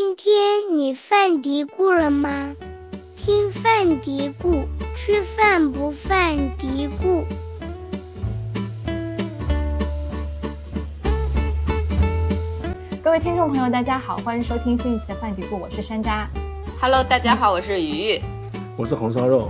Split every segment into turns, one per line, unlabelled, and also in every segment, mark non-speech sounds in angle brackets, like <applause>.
今天你犯嘀咕了吗？听犯嘀咕，吃饭不犯嘀咕。
各位听众朋友，大家好，欢迎收听新一期的饭嘀咕，我是山楂。
Hello，大家好，我是鱼鱼。
我是红烧肉。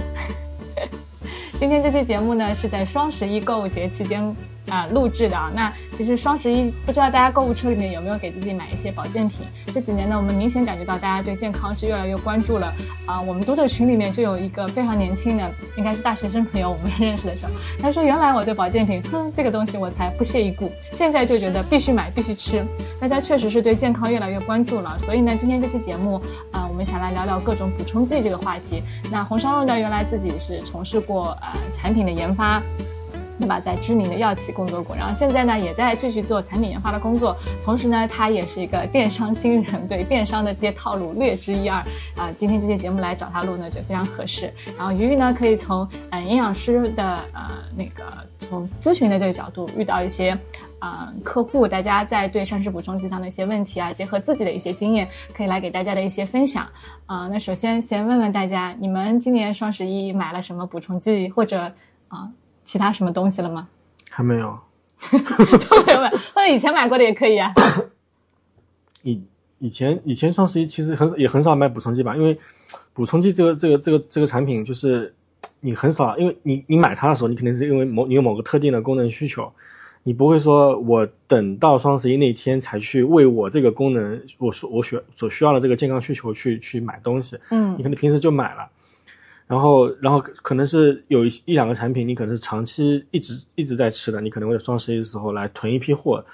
<laughs>
今天这期节目呢是在双十一购物节期间啊、录制的啊。那其实双十一不知道大家购物车里面有没有给自己买一些保健品？这几年呢，我们明显感觉到大家对健康是越来越关注了啊、我们读者群里面就有一个非常年轻的，应该是大学生朋友，我们 <laughs> 认识的时候，他说原来我对保健品，哼，这个东西我才不屑一顾，现在就觉得必须买必须吃。大家确实是对健康越来越关注了，所以呢，今天这期节目啊、我们想来聊聊各种补充剂这个话题。那红烧肉呢，原来自己是从事过呃产品的研发。对吧，在知名的药企工作过，然后现在呢也在继续做产品研发的工作，同时呢他也是一个电商新人，对电商的这些套路略知一二。啊、今天这期节目来找他录呢就非常合适。然后鱼鱼呢可以从呃营养师的呃那个从咨询的这个角度遇到一些啊、客户，大家在对膳食补充剂上的一些问题啊，结合自己的一些经验，可以来给大家的一些分享。啊、那首先先问问大家，你们今年双十一买了什么补充剂或者啊、其他什么东西了吗？
还没有。<laughs>
都没有买，或者以前买过的也可以啊。
以以前以前双十一其实很也很少买补充剂吧，因为补充剂这个这个这个这个产品就是你很少，因为你你买它的时候，你肯定是因为某你有某个特定的功能需求，你不会说我等到双十一那天才去为我这个功能我所我需所需要的这个健康需求去去买东西，
嗯
你可能平时就买了。然后，然后可能是有一一两个产品，你可能是长期一直一直在吃的，你可能会在双十一的时候来囤一批货。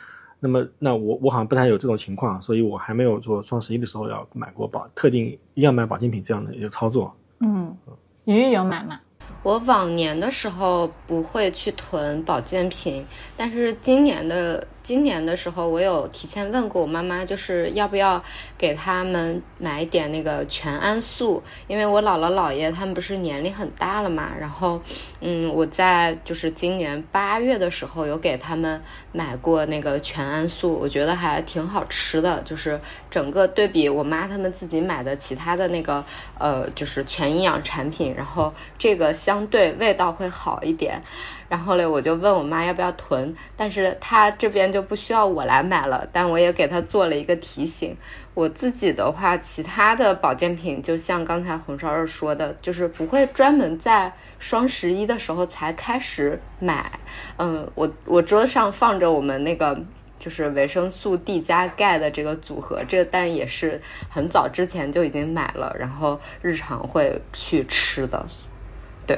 那么，那我我好像不太有这种情况，所以我还没有做双十一的时候要买过保特定要买保健品这样的一个操作。
嗯，鱼鱼有买吗？
我往年的时候不会去囤保健品，但是今年的今年的时候，我有提前问过我妈妈，就是要不要给他们买一点那个全安素，因为我姥姥姥爷他们不是年龄很大了嘛，然后嗯，我在就是今年八月的时候有给他们买过那个全安素，我觉得还挺好吃的，就是整个对比我妈他们自己买的其他的那个呃，就是全营养产品，然后这个相对味道会好一点。然后嘞，我就问我妈要不要囤，但是她这边就不需要我来买了，但我也给她做了一个提醒。我自己的话，其他的保健品，就像刚才红烧肉说的，就是不会专门在双十一的时候才开始买。嗯，我我桌上放着我们那个就是维生素 D 加钙的这个组合，这个但也是很早之前就已经买了，然后日常会去吃的。对，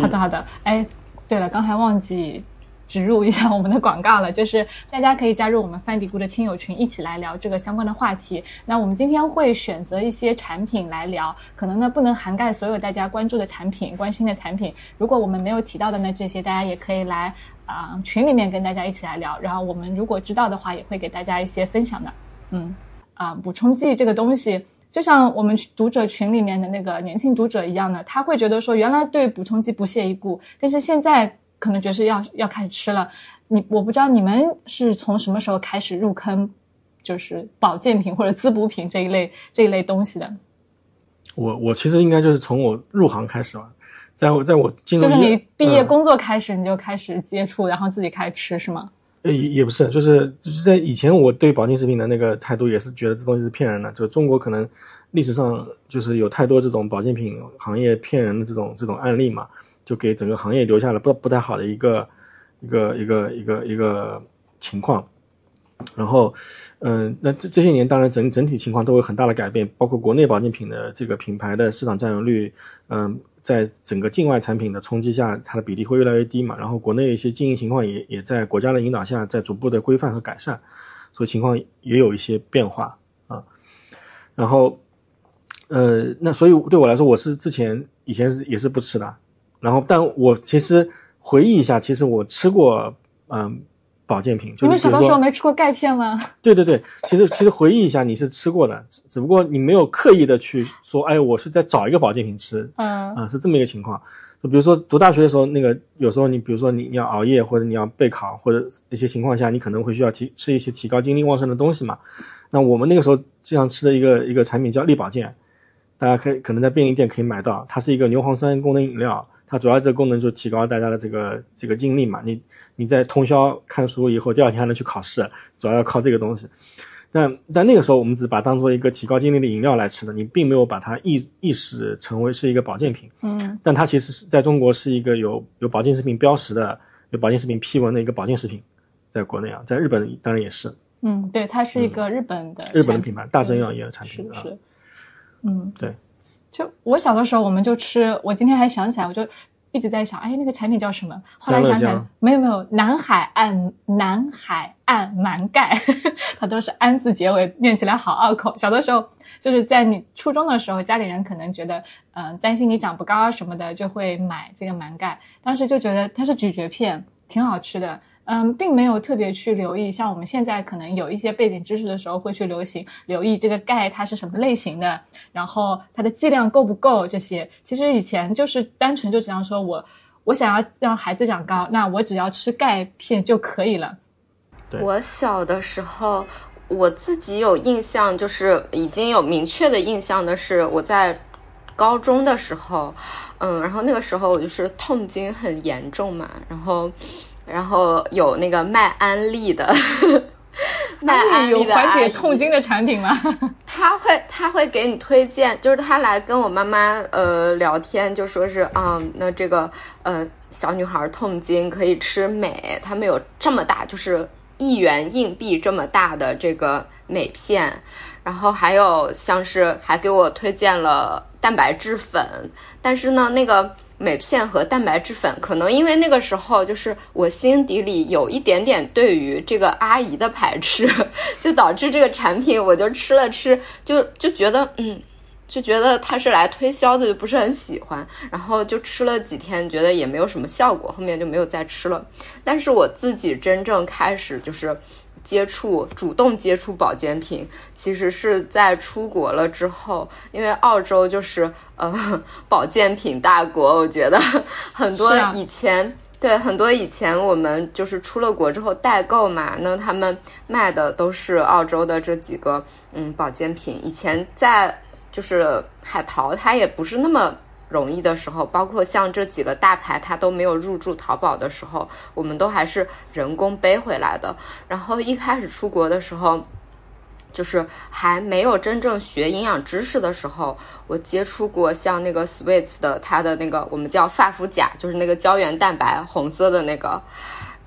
好的好的。哎，对了，刚才忘记植入一下我们的广告了，就是大家可以加入我们范迪姑的亲友群，一起来聊这个相关的话题。那我们今天会选择一些产品来聊，可能呢不能涵盖所有大家关注的产品、关心的产品。如果我们没有提到的呢，这些大家也可以来啊、群里面跟大家一起来聊。然后我们如果知道的话，也会给大家一些分享的。嗯。啊、补充剂这个东西，就像我们读者群里面的那个年轻读者一样的，他会觉得说，原来对补充剂不屑一顾，但是现在可能觉得是要要开始吃了。你我不知道你们是从什么时候开始入坑，就是保健品或者滋补品这一类这一类东西的？
我我其实应该就是从我入行开始吧，在我在我进入
就是你毕业
嗯
工作开始，你就开始接触，然后自己开始吃，是吗？
也也不是，就是就是在以前我对保健食品的那个态度也是觉得这东西是骗人的，就中国可能历史上就是有太多这种保健品行业骗人的这种这种案例嘛，就给整个行业留下了不不太好的一个一个一个一个一个情况。然后，嗯，那这这些年当然整整体情况都有很大的改变，包括国内保健品的这个品牌的市场占有率，嗯，在整个境外产品的冲击下，它的比例会越来越低嘛。然后国内一些经营情况也也在国家的引导下，在逐步的规范和改善，所以情况也有一些变化啊。然后，呃，那所以对我来说，我是之前以前是也是不吃的，然后但我其实回忆一下，其实我吃过嗯保健品，就是
你们小的时候没吃过钙片吗？<laughs>
对对对，其实其实回忆一下，你是吃过的，只只不过你没有刻意的去说，哎，我是在找一个保健品吃，
嗯
啊、是这么一个情况。就比如说读大学的时候，那个有时候你比如说你你要熬夜或者你要备考或者一些情况下，你可能会需要提吃一些提高精力旺盛的东西嘛。那我们那个时候经常吃的一个一个产品叫力保健，大家可以可能在便利店可以买到，它是一个牛磺酸功能饮料，它主要这个功能就提高大家的这个这个精力嘛。你你在通宵看书以后，第二天还能去考试，主要要靠这个东西。但但那个时候我们只把当做一个提高精力的饮料来吃的，你并没有把它意意识成为是一个保健品。
嗯，
但它其实是在中国是一个有有保健食品标识的、有保健食品批文的一个保健食品，在国内啊，在日本当然也是。
嗯，对，它是一个日本的
日本的品牌，大正药业的产品
是，嗯，
对。
就我小的时候，我们就吃，我今天还想起来，我就一直在想，哎，那个产品叫什么？后来想起来，没有没有，南海岸南海岸蛮盖，<laughs> 它都是安字结尾，念起来好拗口。小的时候，就是在你初中的时候，家里人可能觉得，嗯，担心你长不高啊什么的，就会买这个蛮盖。当时就觉得它是咀嚼片，挺好吃的。嗯，并没有特别去留意，像我们现在可能有一些背景知识的时候，会去流行留意这个钙它是什么类型的，然后它的剂量够不够这些。其实以前就是单纯就只想说，我我想要让孩子长高，那我只要吃钙片就可以了。
我小的时候，我自己有印象，就是已经有明确的印象的是我在高中的时候，嗯，然后那个时候我就是痛经很严重嘛，然后。然后有那个卖安利的，<laughs> 卖安
利有缓解痛经的产品吗？<laughs>
他会他会给你推荐，就是他来跟我妈妈呃聊天，就说是啊，那这个呃小女孩痛经可以吃镁，他们有这么大，就是一元硬币这么大的这个镁片，然后还有像是还给我推荐了蛋白质粉，但是呢那个。镁片和蛋白质粉，可能因为那个时候就是我心底里有一点点对于这个阿姨的排斥，<laughs> 就导致这个产品我就吃了吃，就就觉得嗯，就觉得它是来推销的，就不是很喜欢，然后就吃了几天，觉得也没有什么效果，后面就没有再吃了。但是我自己真正开始就是。接触主动接触保健品，其实是在出国了之后，因为澳洲就是呃保健品大国，我觉得 <laughs> 很多以前对很多以前我们就是出了国之后代购嘛，那他们卖的都是澳洲的这几个嗯保健品。以前在就是海淘，它也不是那么。容易的时候，包括像这几个大牌，它都没有入驻淘宝的时候，我们都还是人工背回来的。然后一开始出国的时候，就是还没有真正学营养知识的时候，我接触过像那个 Sweets 的，它的那个我们叫发肤甲，就是那个胶原蛋白红色的那个，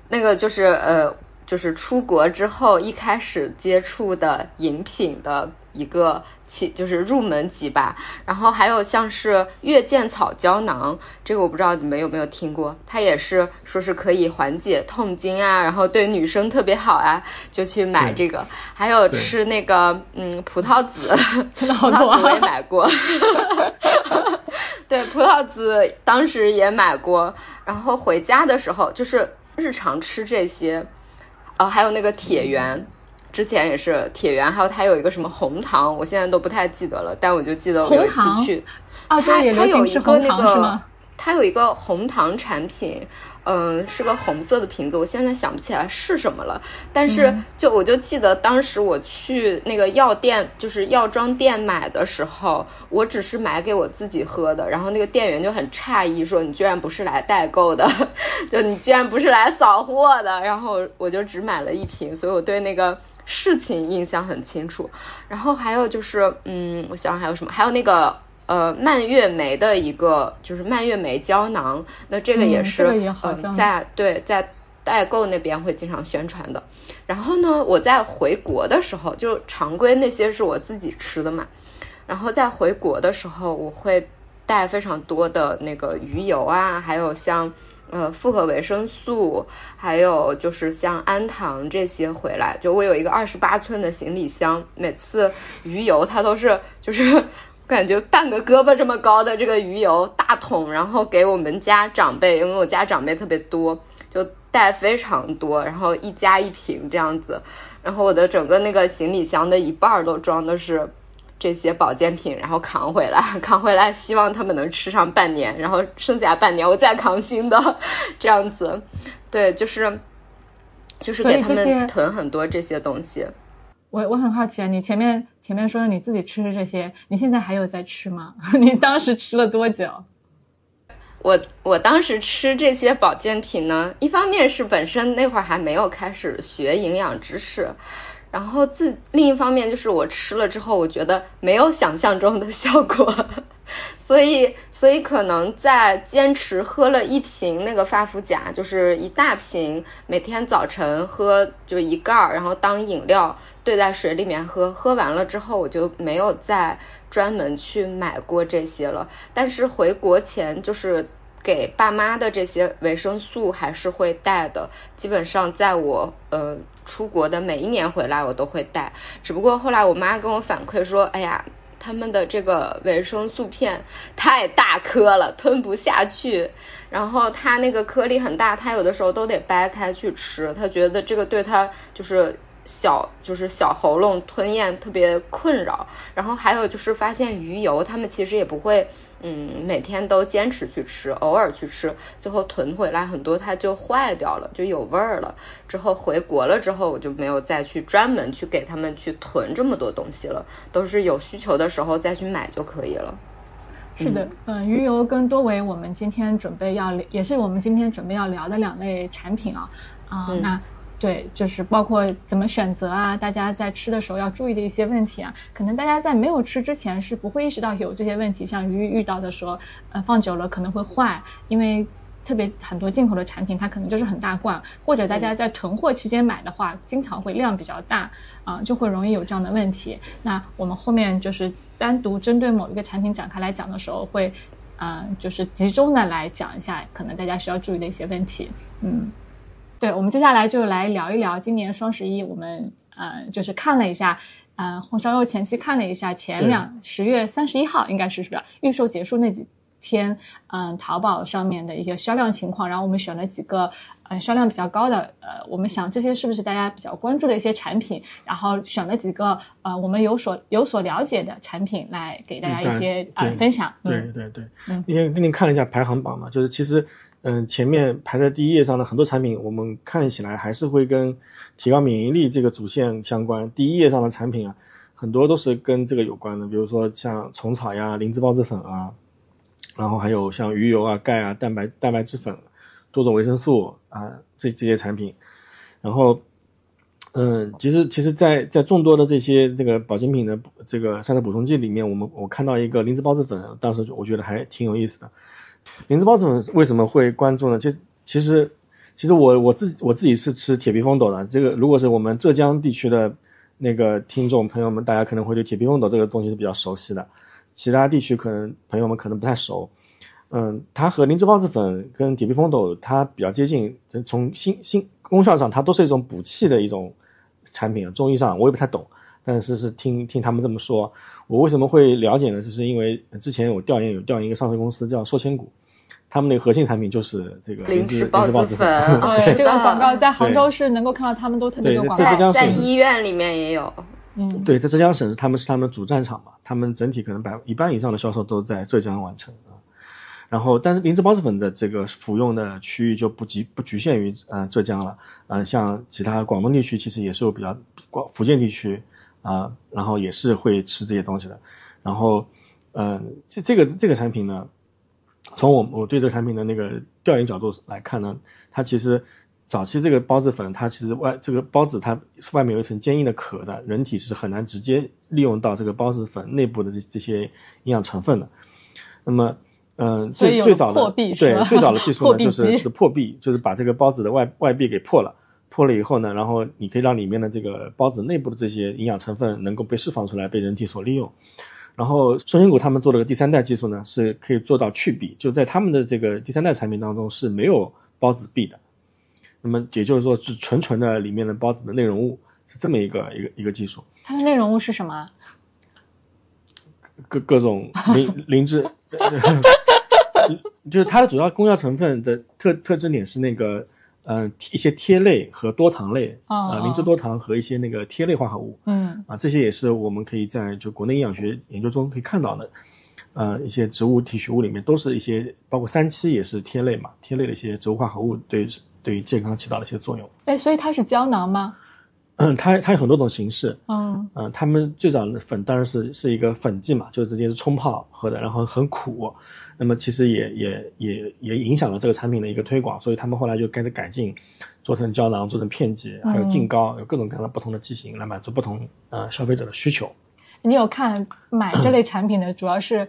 那个就是呃，就是出国之后一开始接触的饮品的一个。其就是入门级吧，然后还有像是月见草胶囊，这个我不知道你们有没有听过，它也是说是可以缓解痛经啊，然后对女生特别好啊，就去买这个。还有吃那个嗯葡萄籽，<laughs>
真的好多，
我也买过。<laughs> 对，葡萄籽当时也买过，然后回家的时候就是日常吃这些，哦，还有那个铁元。之前也是铁元，还有它有一个什么红糖，我现在都不太记得了，但我就记得有一次去，
啊，它它有一个那个，
它有一个红糖产品。嗯，是个红色的瓶子，我现在想不起来是什么了。但是就我就记得当时我去那个药店，就是药妆店买的时候，我只是买给我自己喝的。然后那个店员就很诧异，说你居然不是来代购的，<laughs> 就你居然不是来扫货的。然后我就只买了一瓶，所以我对那个事情印象很清楚。然后还有就是，嗯，我想想还有什么，还有那个。呃，蔓越莓的一个就是蔓越莓胶囊，那这个也是
嗯，
在对在代购那边会经常宣传的。然后呢，我在回国的时候，就常规那些是我自己吃的嘛。然后在回国的时候，我会带非常多的那个鱼油啊，还有像呃复合维生素，还有就是像氨糖这些回来。就我有一个二十八寸的行李箱，每次鱼油它都是就是。感觉半个胳膊这么高的这个鱼油大桶，然后给我们家长辈，因为我家长辈特别多，就带非常多，然后一家一瓶这样子，然后我的整个那个行李箱的一半都装的是这些保健品，然后扛回来，<laughs> 扛回来，希望他们能吃上半年，然后剩下半年我再扛新的，这样子，对，就是就是给他们囤很多这些东西。
我我很好奇啊，你前面前面说的你自己吃的这些，你现在还有在吃吗？<laughs> 你当时吃了多久？
我我当时吃这些保健品呢，一方面是本身那会儿还没有开始学营养知识，然后自另一方面就是我吃了之后，我觉得没有想象中的效果，<laughs> 所以所以可能在坚持喝了一瓶那个发福甲，就是一大瓶，每天早晨喝就一盖儿，然后当饮料兑在水里面喝，喝完了之后我就没有再专门去买过这些了。但是回国前就是给爸妈的这些维生素还是会带的，基本上在我呃出国的每一年回来我都会带。只不过后来我妈跟我反馈说，哎呀，他们的这个维生素片太大颗了，吞不下去。然后它那个颗粒很大，她有的时候都得掰开去吃，她觉得这个对她就是。小就是小喉咙吞咽特别困扰，然后还有就是发现鱼油，他们其实也不会，嗯，每天都坚持去吃，偶尔去吃，最后囤回来很多它就坏掉了，就有味儿了。之后回国了之后，我就没有再去专门去给他们去囤这么多东西了，都是有需求的时候再去买就可以了。
是的，嗯，鱼油跟多维，我们今天准备要也是我们今天准备要聊的两类产品啊，啊，那。对，就是包括怎么选择啊，大家在吃的时候要注意的一些问题啊，可能大家在没有吃之前是不会意识到有这些问题。像鱼遇到的说，呃，放久了可能会坏，因为特别很多进口的产品它可能就是很大罐，或者大家在囤货期间买的话，经常会量比较大啊，就会容易有这样的问题。那我们后面就是单独针对某一个产品展开来讲的时候，会，嗯，就是集中的来讲一下，可能大家需要注意的一些问题，嗯。对，我们接下来就来聊一聊今年双十一，我们呃就是看了一下，呃红烧肉前期看了一下前两十月三十一号应该是是不是预售结束那几天，嗯淘宝上面的一个销量情况，然后我们选了几个呃销量比较高的，呃我们想这些是不是大家比较关注的一些产品，然后选了几个呃我们有所有所了解的产品来给大家一些呃分享。
对对对，嗯，因为给你看了一下排行榜嘛，就是其实。嗯，前面排在第一页上的很多产品，我们看起来还是会跟提高免疫力这个主线相关。第一页上的产品啊，很多都是跟这个有关的，比如说像虫草呀、灵芝孢子粉啊，然后还有像鱼油啊、钙啊、蛋白蛋白质粉、多种维生素啊这这些产品。然后，嗯，其实其实，在在众多的这些这个保健品的这个膳食补充剂里面，我们我看到一个灵芝孢子粉，当时我觉得还挺有意思的。灵芝孢子粉为什么会关注呢？其实，其实，其实我我自己我自己是吃铁皮枫斗的。这个如果是我们浙江地区的那个听众朋友们，大家可能会对铁皮枫斗这个东西是比较熟悉的。其他地区可能朋友们可能不太熟。嗯，它和灵芝孢子粉跟铁皮枫斗它比较接近，从新新功效上，它都是一种补气的一种产品。中医上我也不太懂，但是是听听他们这么说。我为什么会了解呢？就是因为之前我调研，有调研一个上市公司叫寿千谷，他们那个核心产品就是这个灵芝孢子粉。<laughs>
对，这个广告在杭州是能够看到他们都特别多广告，
在医院里面也有。
嗯，
对，在浙江省他们是他们主战场嘛，他们整体可能百一半以上的销售都在浙江完成啊。然后，但是灵芝孢子粉的这个服用的区域就不局不局限于呃浙江了，呃，像其他广东地区其实也是有比较广福建地区。啊，然后也是会吃这些东西的，然后，嗯，这这个这个产品呢，从我我对这个产品的那个调研角度来看呢，它其实早期这个孢子粉，它其实外这个孢子它外面有一层坚硬的壳的，人体是很难直接利用到这个孢子粉内部的这这些营养成分的。那么，嗯，最最早的对最早的技术呢，<laughs> 就是是破壁，就是把这个孢子的外外壁给破了。破了以后呢，然后你可以让里面的这个孢子内部的这些营养成分能够被释放出来，被人体所利用。然后寿星谷他们做了个第三代技术呢，是可以做到去壁，就在他们的这个第三代产品当中是没有孢子壁的。那么也就是说是纯纯的里面的孢子的内容物，是这么一个一个一个技术。
它的内容物是什么？
各各种灵灵芝 <laughs> <laughs> 就是它的主要功效成分的特特征点是那个。嗯，一些萜类和多糖类啊，灵芝多糖和一些那个萜类化合物，
嗯
啊，这些也是我们可以在就国内营养学研究中可以看到的，呃，一些植物提取物里面都是一些，包括三七也是萜类嘛，萜类的一些植物化合物对对于健康起到了一些作用。
哎，所以它是胶囊吗？<clears throat>
它它有很多种形式，
嗯。
嗯、他们最早的粉当然是是一个粉剂嘛，就直接是冲泡喝的，然后很苦，那么其实也也也也影响了这个产品的一个推广，所以他们后来就开始改进，做成胶囊，做成片剂，还有净膏，有各种各样的不同的剂型来满足不同呃消费者的需求。
你有看买这类产品的，主要是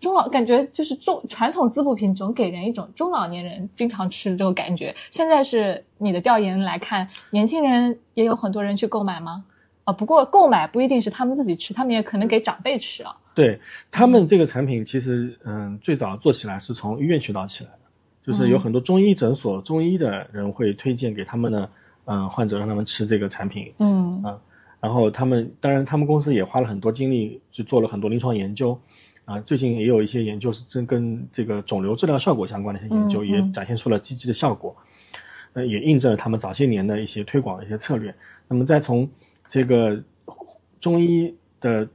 中老，感觉就是中传统滋补品总给人一种中老年人经常吃的这种感觉。现在是你的调研来看，年轻人也有很多人去购买吗？啊，不过购买不一定是他们自己吃，他们也可能给长辈吃啊。
对他们这个产品，其实嗯，最早做起来是从医院渠道起来的，就是有很多中医诊所、中医的人会推荐给他们的嗯患者，让他们吃这个产品。
嗯
然后他们当然，他们公司也花了很多精力去做了很多临床研究，啊，最近也有一些研究是真跟这个肿瘤治疗效果相关的一些研究，
嗯
也
嗯
展现出了积极的效果，呃，也印证了他们早些年的一些推广的一些策略。那么再从这个中医的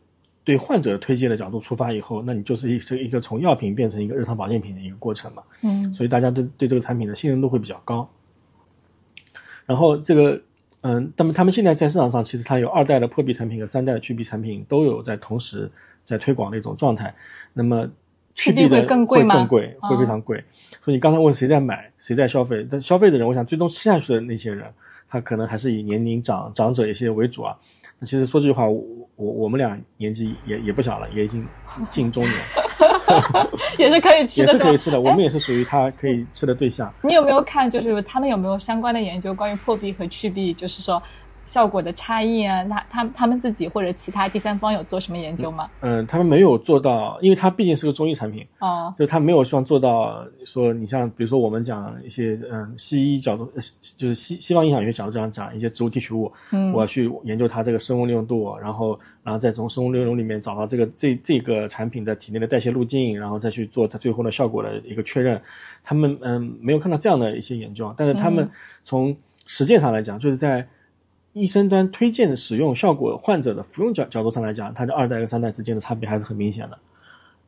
对患者推荐的角度出发以后，那你就是一是一个从药品变成一个日常保健品的一个过程嘛。
嗯
所以大家对对这个产品的信任度会比较高。然后这个，嗯，那么他们现在在市场上，其实它有二代的破壁产品和三代的去壁产品都有在同时在推广的一种状态。那么去壁的
会更贵吗
会更贵，会非常贵。所以你刚才问谁在买，谁在消费？但消费的人，我想最终吃下去的那些人，他可能还是以年龄长长者一些为主啊。那其实说这句话，我我我们俩年纪也也不小了，也已经近中年，<laughs>
也是可以吃的，也
是可以吃的。我们也是属于他可以吃的对象。
你有没有看，就是他们有没有相关的研究关于破壁和去壁，就是说效果的差异啊？他他他们自己或者其他第三方有做什么研究吗？
嗯，他们没有做到，因为它毕竟是个中医产品，
哦，
就他没有希望做到说，你像比如说我们讲一些嗯西医角度，呃就是西西方营养学角度这样讲一些植物提取物，
嗯
我要去研究它这个生物利用度，然后然后再从生物利用度里面找到这个这这个产品的体内的代谢路径，然后再去做它最后的效果的一个确认。他们嗯没有看到这样的一些研究，但是他们从实践上来讲，就是在医生端推荐的使用效果患者的服用角角度上来讲，它的二代和三代之间的差别还是很明显的。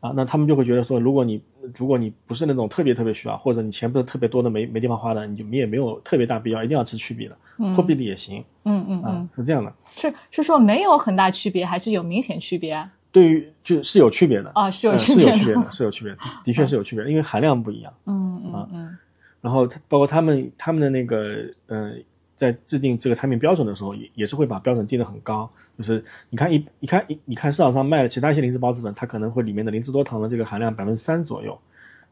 啊，那他们就会觉得说，如果你如果你不是那种特别特别需要，或者你钱不是特别多的没没地方花的，你就你也没有特别大必要一定要吃去壁的，破壁的也行啊
嗯嗯嗯，，
是这样的。
是是说没有很大区别，还是有明显区别啊？
对于就是有区别的
啊是有
呃
区别的
是有区别的，是有区别的，确是有区别的，因为含量不一样。
嗯嗯嗯
然后包括他们他们的那个呃，在制定这个产品标准的时候，也也是会把标准定得很高。就是你看一你看一你看市场上卖的其他一些灵芝孢子粉，它可能会里面的灵芝多糖的这个含量百分之三左右，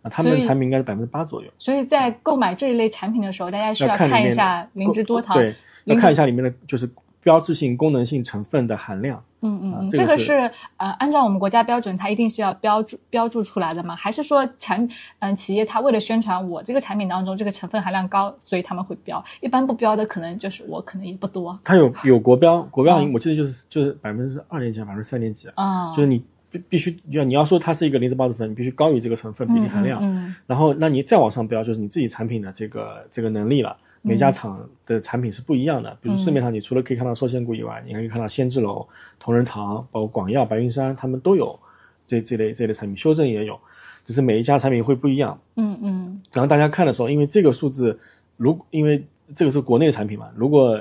啊，他们的产品应该是百分之八左右。
所以在购买这一类产品的时候，大家需
要看一
下灵芝多糖。
对，要看一下里面的就是标志性、功能性成分的含量。
嗯嗯
这个是
呃，按照我们国家标准，它一定是要标注标注出来的吗？还是说产嗯、企业它为了宣传我这个产品当中这个成分含量高，所以他们会标？一般不标的可能就是我可能也不多。
它有有国标，<laughs> 国标
嗯
我记得就是就是百分之二点几、百分之三点几，
啊、
就是你必必须要你要说它是一个灵芝孢子粉，你必须高于这个成分比例含量。
嗯
然后，那你再往上标，就是你自己产品的这个这个能力了。每家厂的产品是不一样的，比如市面上你除了可以看到寿仙谷以外，你还可以看到仙芝楼、同仁堂，包括广药、白云山，他们都有这这类这类产品，修正也有，只是每一家产品会不一样。
嗯嗯
然后大家看的时候，因为这个数字，如因为这个是国内的产品嘛，如果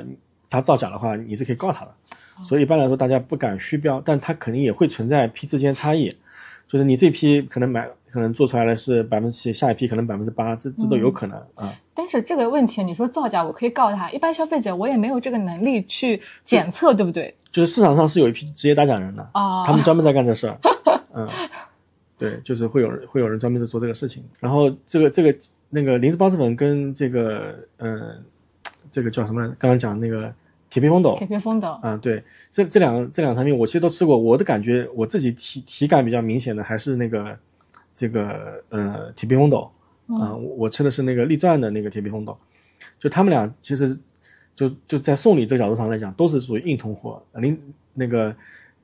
它造假的话，你是可以告他的。所以一般来说，大家不敢虚标，但它肯定也会存在批次间差异，就是你这批可能买可能做出来的是百分之七，下一批可能百分之八，这这都有可能啊、
但是这个问题，你说造假，我可以告他。一般消费者我也没有这个能力去检测，对不对？
就是市场上是有一批职业打假人的，
啊
他们专门在干这事儿，<laughs> 嗯，对，就是会有人会有人专门在做这个事情。然后这个这个那个灵芝孢子粉跟这个嗯、呃这个叫什么？刚刚讲那个铁皮风斗，
铁皮风斗，
嗯，对，这这两个这两个产品我其实都吃过，我的感觉我自己体体感比较明显的还是那个这个呃铁皮风斗啊、我我吃的是那个立钻的那个铁皮风斗，就他们俩其实就就在送礼这个角度上来讲，都是属于硬通货，灵那个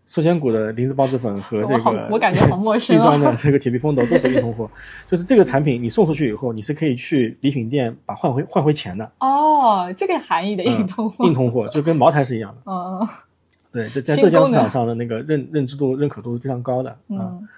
寿仙谷的灵芝孢子粉和这个
我感觉好陌生 <laughs>
立钻的
哦。
这个铁皮枫斗都是硬通货，就是这个产品你送出去以后，你是可以去礼品店把换回换回钱的，
哦，这个含义的硬通货。
硬通货就跟茅台是一样的。
嗯
对，这在
新功能
浙江市场上的那个认认知度、认可度是非常高的啊。
嗯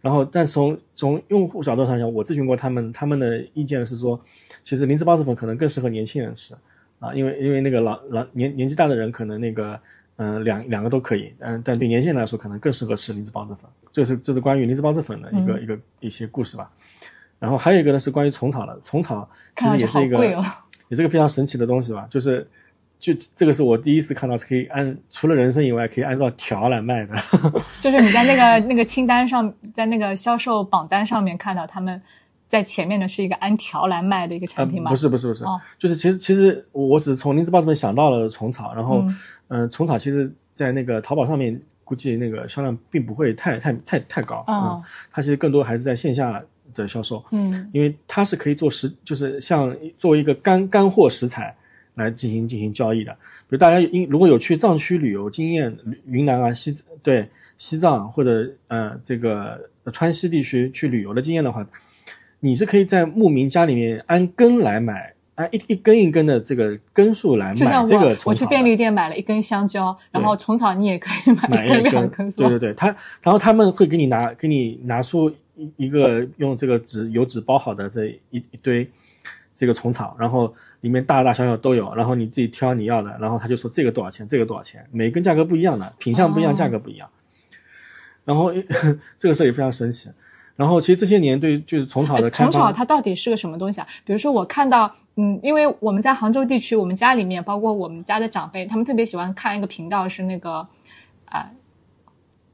然后，但从从用户角度上讲，我咨询过他们，他们的意见是说，其实灵芝孢子粉可能更适合年轻人吃，啊，因为因为那个老老年年纪大的人可能那个嗯、呃两两个都可以，但，但对年轻人来说可能更适合吃灵芝孢子粉。这是这是关于灵芝孢子粉的一个、一个一些故事吧。然后还有一个呢是关于虫草的，虫草其实也是一个
哦。
也是个非常神奇的东西吧，就是就这个是我第一次看到是可以按除了人参以外可以按照条来卖的。<laughs>
就是你在那个 <laughs> 那个清单上，在那个销售榜单上面看到他们在前面的是一个按条来卖的一个产品吗？
呃不是不是不是，
哦。
就是其实其实我我只是从林子报》这边想到了虫草，然后
嗯。
虫草其实在那个淘宝上面估计那个销量并不会太太太太高啊、
哦
它其实更多还是在线下的销售，
嗯。
因为它是可以做食，就是像作为一个干干货食材来进行进行交易的。比如大家因如果有去藏区旅游经验，云南啊西对西藏或者呃这个川西地区去旅游的经验的话，你是可以在牧民家里面按根来买，按一一根一根的这个根数来买这个虫草
我去便利店买了一根香蕉，然后虫草你也可以买
买
一根
一根
两根，，
对对对，他然后他们会给你拿给你拿出一一个用这个纸油纸包好的这一一堆这个虫草，然后里面大大小小都有，然后你自己挑你要的，然后他就说这个多少钱，这个多少钱，每根价格不一样的，品相不一样，价格不一样。然后 <laughs> 这个事也非常神奇。然后其实这些年对就是虫草的，
虫草它到底是个什么东西啊？比如说我看到，嗯，因为我们在杭州地区，我们家里面包括我们家的长辈，他们特别喜欢看一个频道，是那个啊、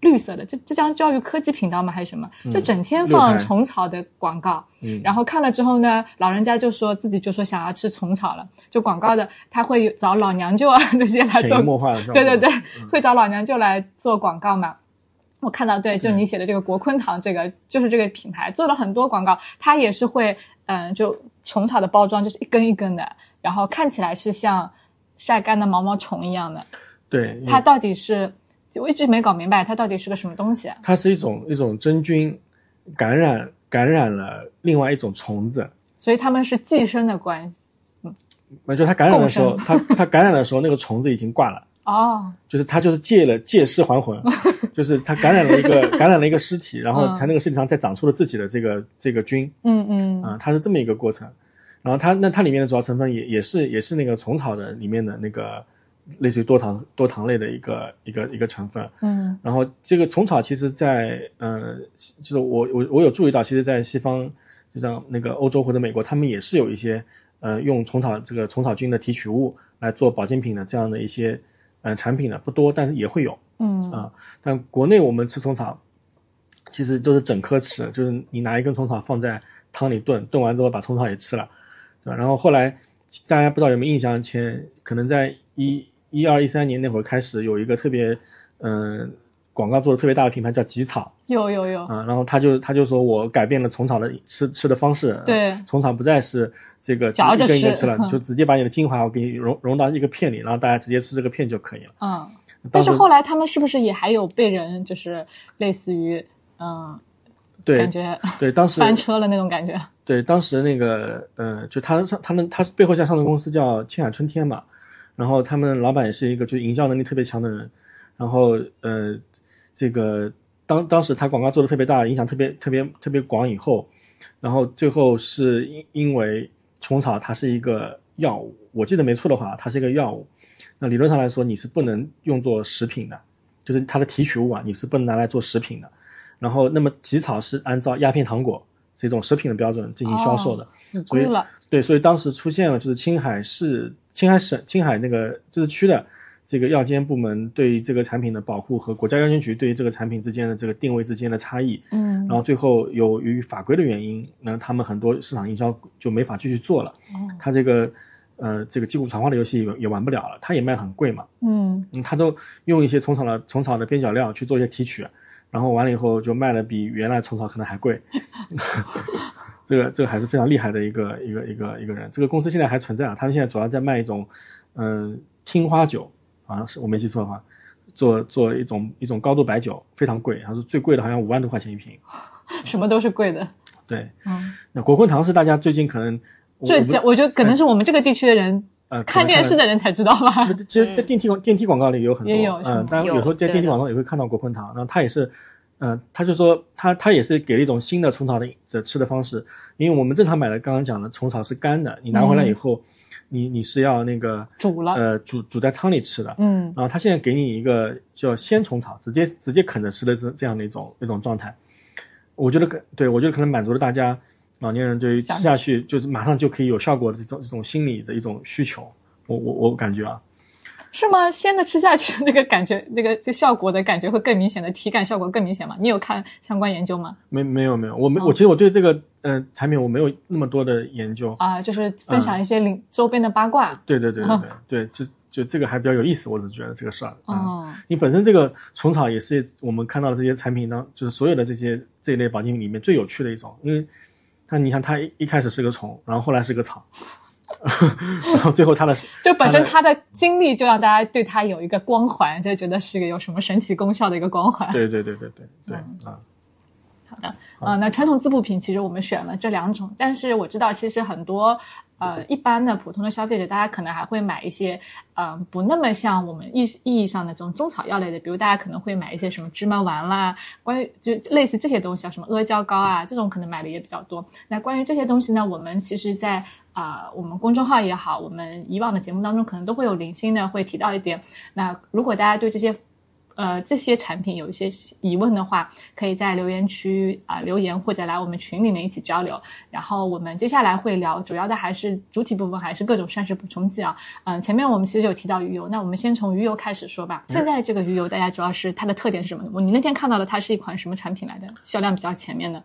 绿色的，这这叫教育科技频道吗？还是什么？就整天放虫草的广告。
嗯
然后看了之后呢，老人家就说自己就说想要吃虫草了，就广告的他会找老娘舅啊这些来做对对对，<laughs> 会找老娘舅来做广告嘛。我看到，对，就你写的这个国坤堂，这个就是这个品牌做了很多广告，它也是会，嗯，就虫草的包装就是一根一根的，然后看起来是像晒干的毛毛虫一样的。
对，
它到底是，我一直没搞明白它到底是个什么东西、啊。
它是一种一种真菌感染感染了另外一种虫子，
所以它们是寄生的关系。
那就它感染的时候，它它感染的时候，那个虫子已经挂了。<laughs>
哦，
就是它就是借了借尸还魂，<laughs> 就是它感染了一个感染了一个尸体，然后才那个尸体上再长出了自己的这个这个菌
嗯嗯
啊、它是这么一个过程。然后它那它里面的主要成分也也是也是那个虫草的里面的那个类似于多糖多糖类的一个一个一个成分。
嗯
然后这个虫草其实在呃，就是我我我有注意到，其实，在西方，就像那个欧洲或者美国，他们也是有一些呃用虫草这个虫草菌的提取物来做保健品的这样的一些呃产品的，不多，但是也会有
嗯
啊。但国内我们吃虫草，其实都是整颗吃，就是你拿一根虫草放在汤里炖，炖完之后把虫草也吃了，对吧？然后后来大家不知道有没有印象，前可能在一一二一三年那会儿开始有一个特别嗯、广告做的特别大的品牌叫吉草
有有有，
啊，然后他就他就说我改变了虫草的吃吃的方式，
对
虫草不再是这个
嚼着
一根一根
吃
吃了，就直接把你的精华我给你融融到一个片里，然后大家直接吃这个片就可以了。
嗯。但是后来他们是不是也还有被人就是类似于嗯，
对
感觉
对，当时 <laughs>
翻车了那种感觉？
对，当时那个呃，就他上他们他背后叫上市公司叫青海春天嘛，然后他们老板也是一个就营销能力特别强的人，然后呃，这个当当时他广告做的特别大，影响特别特别特别广以后，然后最后是因因为虫草它是一个药物，我记得没错的话，它是一个药物，那理论上来说你是不能用作食品的，就是它的提取物啊，你是不能拿来做食品的。然后，那么吉草是按照鸦片糖果这种食品的标准进行销售的，
很
所以，对，所以当时出现了就是青海市、青海省、青海那个自治区的这个药监部门对于这个产品的保护和国家药监局对于这个产品之间的这个定位之间的差异，
嗯。
然后最后由于法规的原因，那他们很多市场营销就没法继续做了，
哦。
它这个呃这个击鼓传花的游戏也也玩不了了，它也卖很贵嘛，
嗯。
嗯，它都用一些虫草的虫草的边角料去做一些提取，然后完了以后就卖的比原来虫草可能还贵。<laughs> 这个这个还是非常厉害的一个一个一个一个人。这个公司现在还存在啊，他们现在主要在卖一种嗯、听花酒啊，是我没记错的话，做做一种一种高度白酒，非常贵，他说最贵的好像五万多块钱一瓶。<laughs>
什么都是贵的。
对，
嗯，
那国坤堂是大家最近可能我我不
这这我觉得可能是我们这个地区的人
呃
看电视
的。
人才知道吧？
其实，在电梯广电梯广告里有很多，嗯，当然有
有
时候在电梯广告也会看到国坤堂，然后他也是嗯，他就说他他也是给了一种新的虫草的的吃的方式，因为我们正常买的刚刚讲的虫草是干的，你拿回来以后，你你是要那个
煮了，
呃煮煮在汤里吃的，
嗯
然后他现在给你一个叫鲜虫草，直接直接啃着吃的这这样的一种一种状态，我觉得可对我觉得可能满足了大家老年人对于吃下去就是马上就可以有效果的这种这种心理的一种需求，我我我感觉啊，
是吗？鲜的吃下去那个感觉，那个这效果的感觉会更明显的，体感效果更明显吗？你有看相关研究吗？
没没有没有，我没、我
哦
其实我对这个呃产品我没有那么多的研究，
啊，就是分享一些领周边的八卦。
对对对对
哦
对对，就就这个还比较有意思，我只是觉得这个事儿，嗯
哦，
你本身这个虫草也是我们看到的这些产品当，就是所有的这些这一类保健品里面最有趣的一种，因为它你看它一一开始是个虫，然后后来是个草，<laughs> 然后最后它的
就本身
它
它的经历就让大家对它有一个光环，就觉得是个有什么神奇功效的一个光环。
对对对对对对
嗯
啊，
好的，呃，那传统滋补品其实我们选了这两种，但是我知道其实很多呃一般的普通的消费者，大家可能还会买一些呃不那么像我们意意义上的这种中草药类的，比如大家可能会买一些什么芝麻丸啦，关于就类似这些东西啊，什么阿胶糕啊，这种可能买的也比较多。那关于这些东西呢，我们其实在啊、我们公众号也好，我们以往的节目当中可能都会有零星的会提到一点。那如果大家对这些呃这些产品有一些疑问的话，可以在留言区啊、留言，或者来我们群里面一起交流。然后我们接下来会聊，主要的还是主体部分还是各种膳食补充剂啊。嗯、前面我们其实有提到鱼油，那我们先从鱼油开始说吧。现在这个鱼油大家主要是它的特点是什么？我你那天看到的它是一款什么产品来的？销量比较前面的。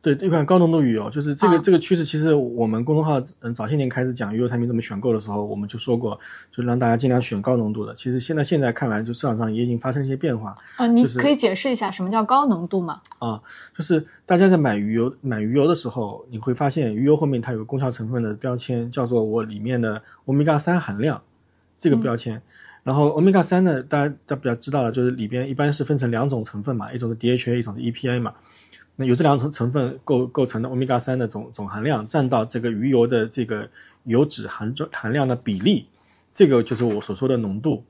对这款高浓度鱼油，就是这个、
啊
这个趋势，其实我们公众号嗯早些年开始讲鱼油产品怎么选购的时候，我们就说过，就让大家尽量选高浓度的。其实现在现在看来，就市场上也已经发生一些变化，
啊，你可以解释一下什么叫高浓度吗？
啊，就是大家在买鱼油买鱼油的时候，你会发现鱼油后面它有个功效成分的标签，叫做我里面的欧米伽三含量这个标签。然后欧米伽三呢，大家大家比较知道了，就是里边一般是分成两种成分嘛，一种是 DHA，一种是 EPA 嘛。那有这两种成分构构成的欧米伽三的总总含量占到这个鱼油的这个油脂含重含量的比例，这个就是我所说的浓度。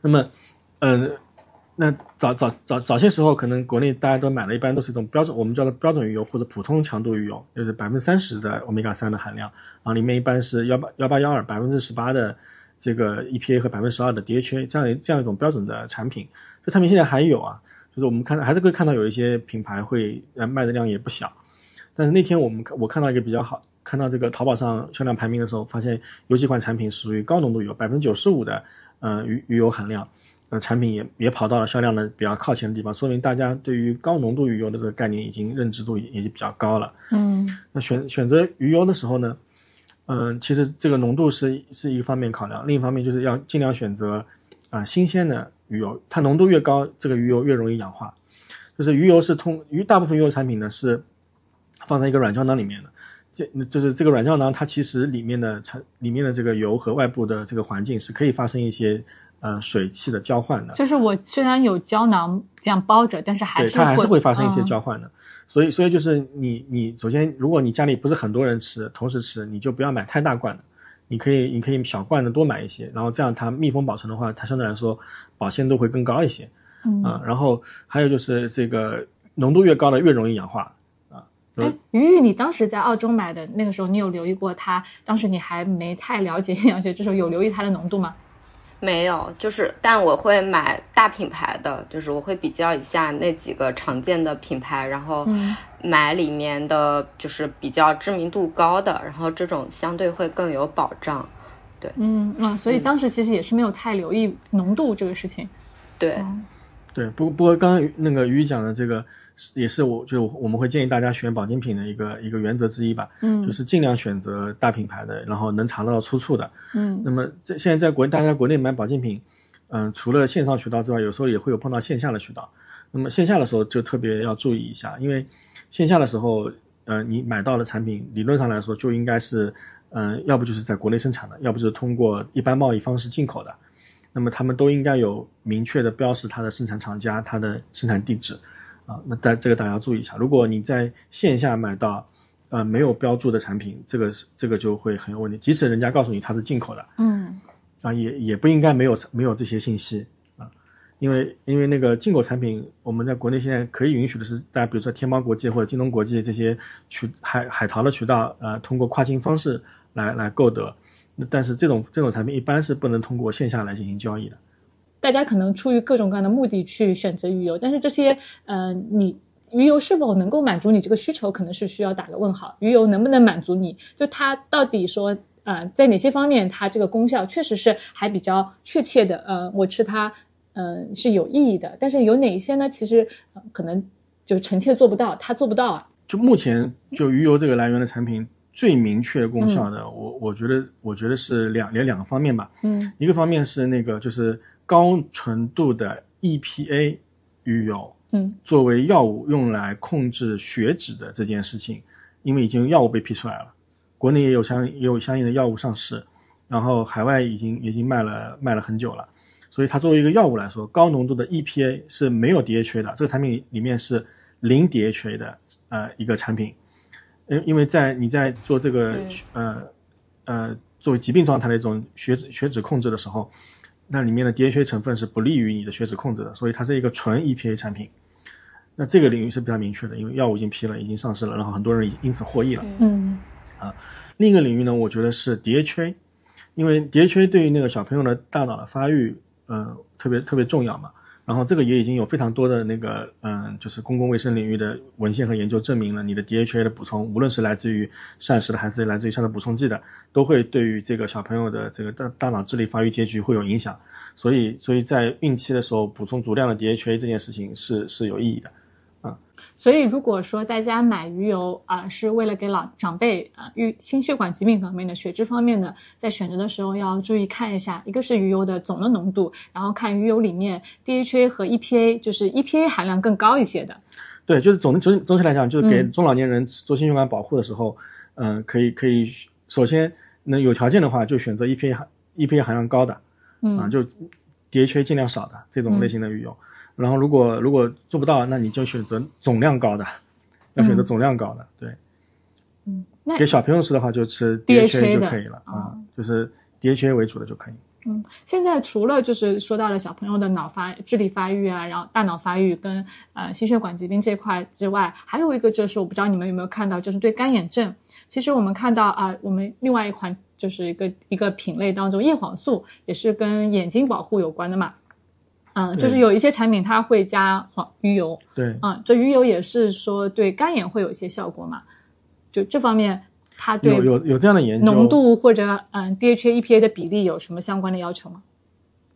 那么，嗯、那早早早早些时候，可能国内大家都买的，一般都是一种标准，我们叫做标准鱼油或者普通强度鱼油，就是百分之三十的欧米伽三的含量，然后里面一般是幺八幺八幺二百分之十八的这个 EPA 和百分之十二的 DHA 这样这样一种标准的产品。这产品现在还有啊，就是我们看还是会看到有一些品牌会呃卖的量也不小，但是那天我们看我看到一个比较好，看到这个淘宝上销量排名的时候，发现有几款产品属于高浓度油，百分之九十五的呃鱼鱼油含量。呃，产品也也跑到了销量的比较靠前的地方，说明大家对于高浓度鱼油的这个概念已经认知度也已经比较高了。
嗯
那选选择鱼油的时候呢，嗯、其实这个浓度是是一个方面考量，另一方面就是要尽量选择啊、新鲜的鱼油，它浓度越高，这个鱼油越容易氧化。就是鱼油是通鱼大部分鱼油产品呢是放在一个软胶囊里面的，这就是这个软胶囊它其实里面的成里面的这个油和外部的这个环境是可以发生一些呃水汽的交换的。
就是我虽然有胶囊这样包着，但是还
对，
是
它还是会发生一些
嗯
交换的。所以，所以就是你，你首先，如果你家里不是很多人吃，同时吃，你就不要买太大罐的，你可以，你可以小罐的多买一些，然后这样它密封保存的话，它相对来说保鲜度会更高一些
嗯
啊、然后还有就是这个浓度越高的越容易氧化啊。
哎，鱼鱼，你当时在澳洲买的那个时候，你有留意过它？当时你还没太了解营养学，<laughs> 这时候有留意它的浓度吗？
没有，就是，但我会买大品牌的，就是我会比较一下那几个常见的品牌，然后
嗯
买里面的就是比较知名度高的，然后这种相对会更有保障。
对嗯嗯，所以当时其实也是没有太留意浓度这个事情。
对，
对，不不过刚刚那个于讲的这个是也是我就我们会建议大家选保健品的一个一个原则之一吧，
嗯
就是尽量选择大品牌的，然后能查得到出处的。
嗯
那么这现在在国大家国内买保健品，嗯、除了线上渠道之外，有时候也会有碰到线下的渠道。那么线下的时候就特别要注意一下，因为线下的时候，呃，你买到的产品理论上来说就应该是，嗯、要不就是在国内生产的，要不就是通过一般贸易方式进口的。那么他们都应该有明确的标识它的生产厂家、它的生产地址，啊，那大这个大家要注意一下。如果你在线下买到，呃，没有标注的产品，这个是这个就会很有问题。即使人家告诉你它是进口的，
嗯
啊，也也不应该没有没有这些信息啊，因为因为那个进口产品，我们在国内现在可以允许的是，大家比如说天猫国际或者京东国际这些渠海海淘的渠道，呃，通过跨境方式来来购得。但是这种这种产品一般是不能通过线下来进行交易的。
大家可能出于各种各样的目的去选择鱼油，但是这些呃，你鱼油是否能够满足你这个需求，可能是需要打个问号。鱼油能不能满足你？就它到底说呃，在哪些方面它这个功效确实是还比较确切的？呃，我吃它。嗯，是有意义的，但是有哪一些呢？其实可能就臣妾做不到，他做不到啊。
就目前就鱼油这个来源的产品，最明确功效的，我我觉得，我觉得是两连两个方面吧。
嗯，
一个方面是那个就是高纯度的 EPA 鱼油，
嗯，
作为药物用来控制血脂的这件事情，因为已经药物被批出来了，国内也有相也有相应的药物上市，然后海外已经已经卖了卖了很久了。所以它作为一个药物来说，高浓度的 EPA 是没有 DHA 的。这个产品里面是零 DHA 的呃一个产品，因因为在你在做这个呃呃作为疾病状态的一种血脂血脂控制的时候，那里面的 DHA 成分是不利于你的血脂控制的，所以它是一个纯 EPA 产品。那这个领域是比较明确的，因为药物已经批了，已经上市了，然后很多人已因此获益了。
嗯
啊，另一个领域呢，我觉得是 DHA，因为 DHA 对于那个小朋友的大脑的发育。呃，特别特别重要嘛。然后这个也已经有非常多的那个，嗯，就是公共卫生领域的文献和研究证明了，你的 DHA 的补充，无论是来自于膳食的还是来自于膳食补充剂的，都会对于这个小朋友的这个大大脑智力发育结局会有影响。所以，所以在孕期的时候补充足量的 DHA 这件事情是是有意义的。
所以，如果说大家买鱼油啊，是为了给老长辈啊，预心血管疾病方面的、血脂方面的，在选择的时候要注意看一下，一个是鱼油的总的浓度，然后看鱼油里面 DHA 和 EPA，就是 EPA 含量更高一些的。
对，就是总总总体来讲，就是给中老年人做心血管保护的时候，嗯，可以可以，首先能有条件的话，就选择 EPA 含 EPA 含量高的，啊，就 DHA 尽量少的这种类型的鱼油。然后，如果如果做不到，那你就选择总量高的，要选择总量高的，对。
嗯，那
给小朋友吃的话，就吃 DHA 就可以了啊，就是 DHA 为主的就可以。
嗯，现在除了就是说到了小朋友的脑发、智力发育啊，然后大脑发育跟呃心血管疾病这块之外，还有一个就是我不知道你们有没有看到，就是对干眼症。其实我们看到啊，我们另外一款就是一个一个品类当中，叶黄素也是跟眼睛保护有关的嘛。嗯，就是有一些产品它会加黄鱼油，
对，
嗯，这鱼油也是说对干眼会有一些效果嘛？就这方面，它对
有有有这样的研究，
浓度或者嗯 DHA EPA 的比例有什么相关的要求吗？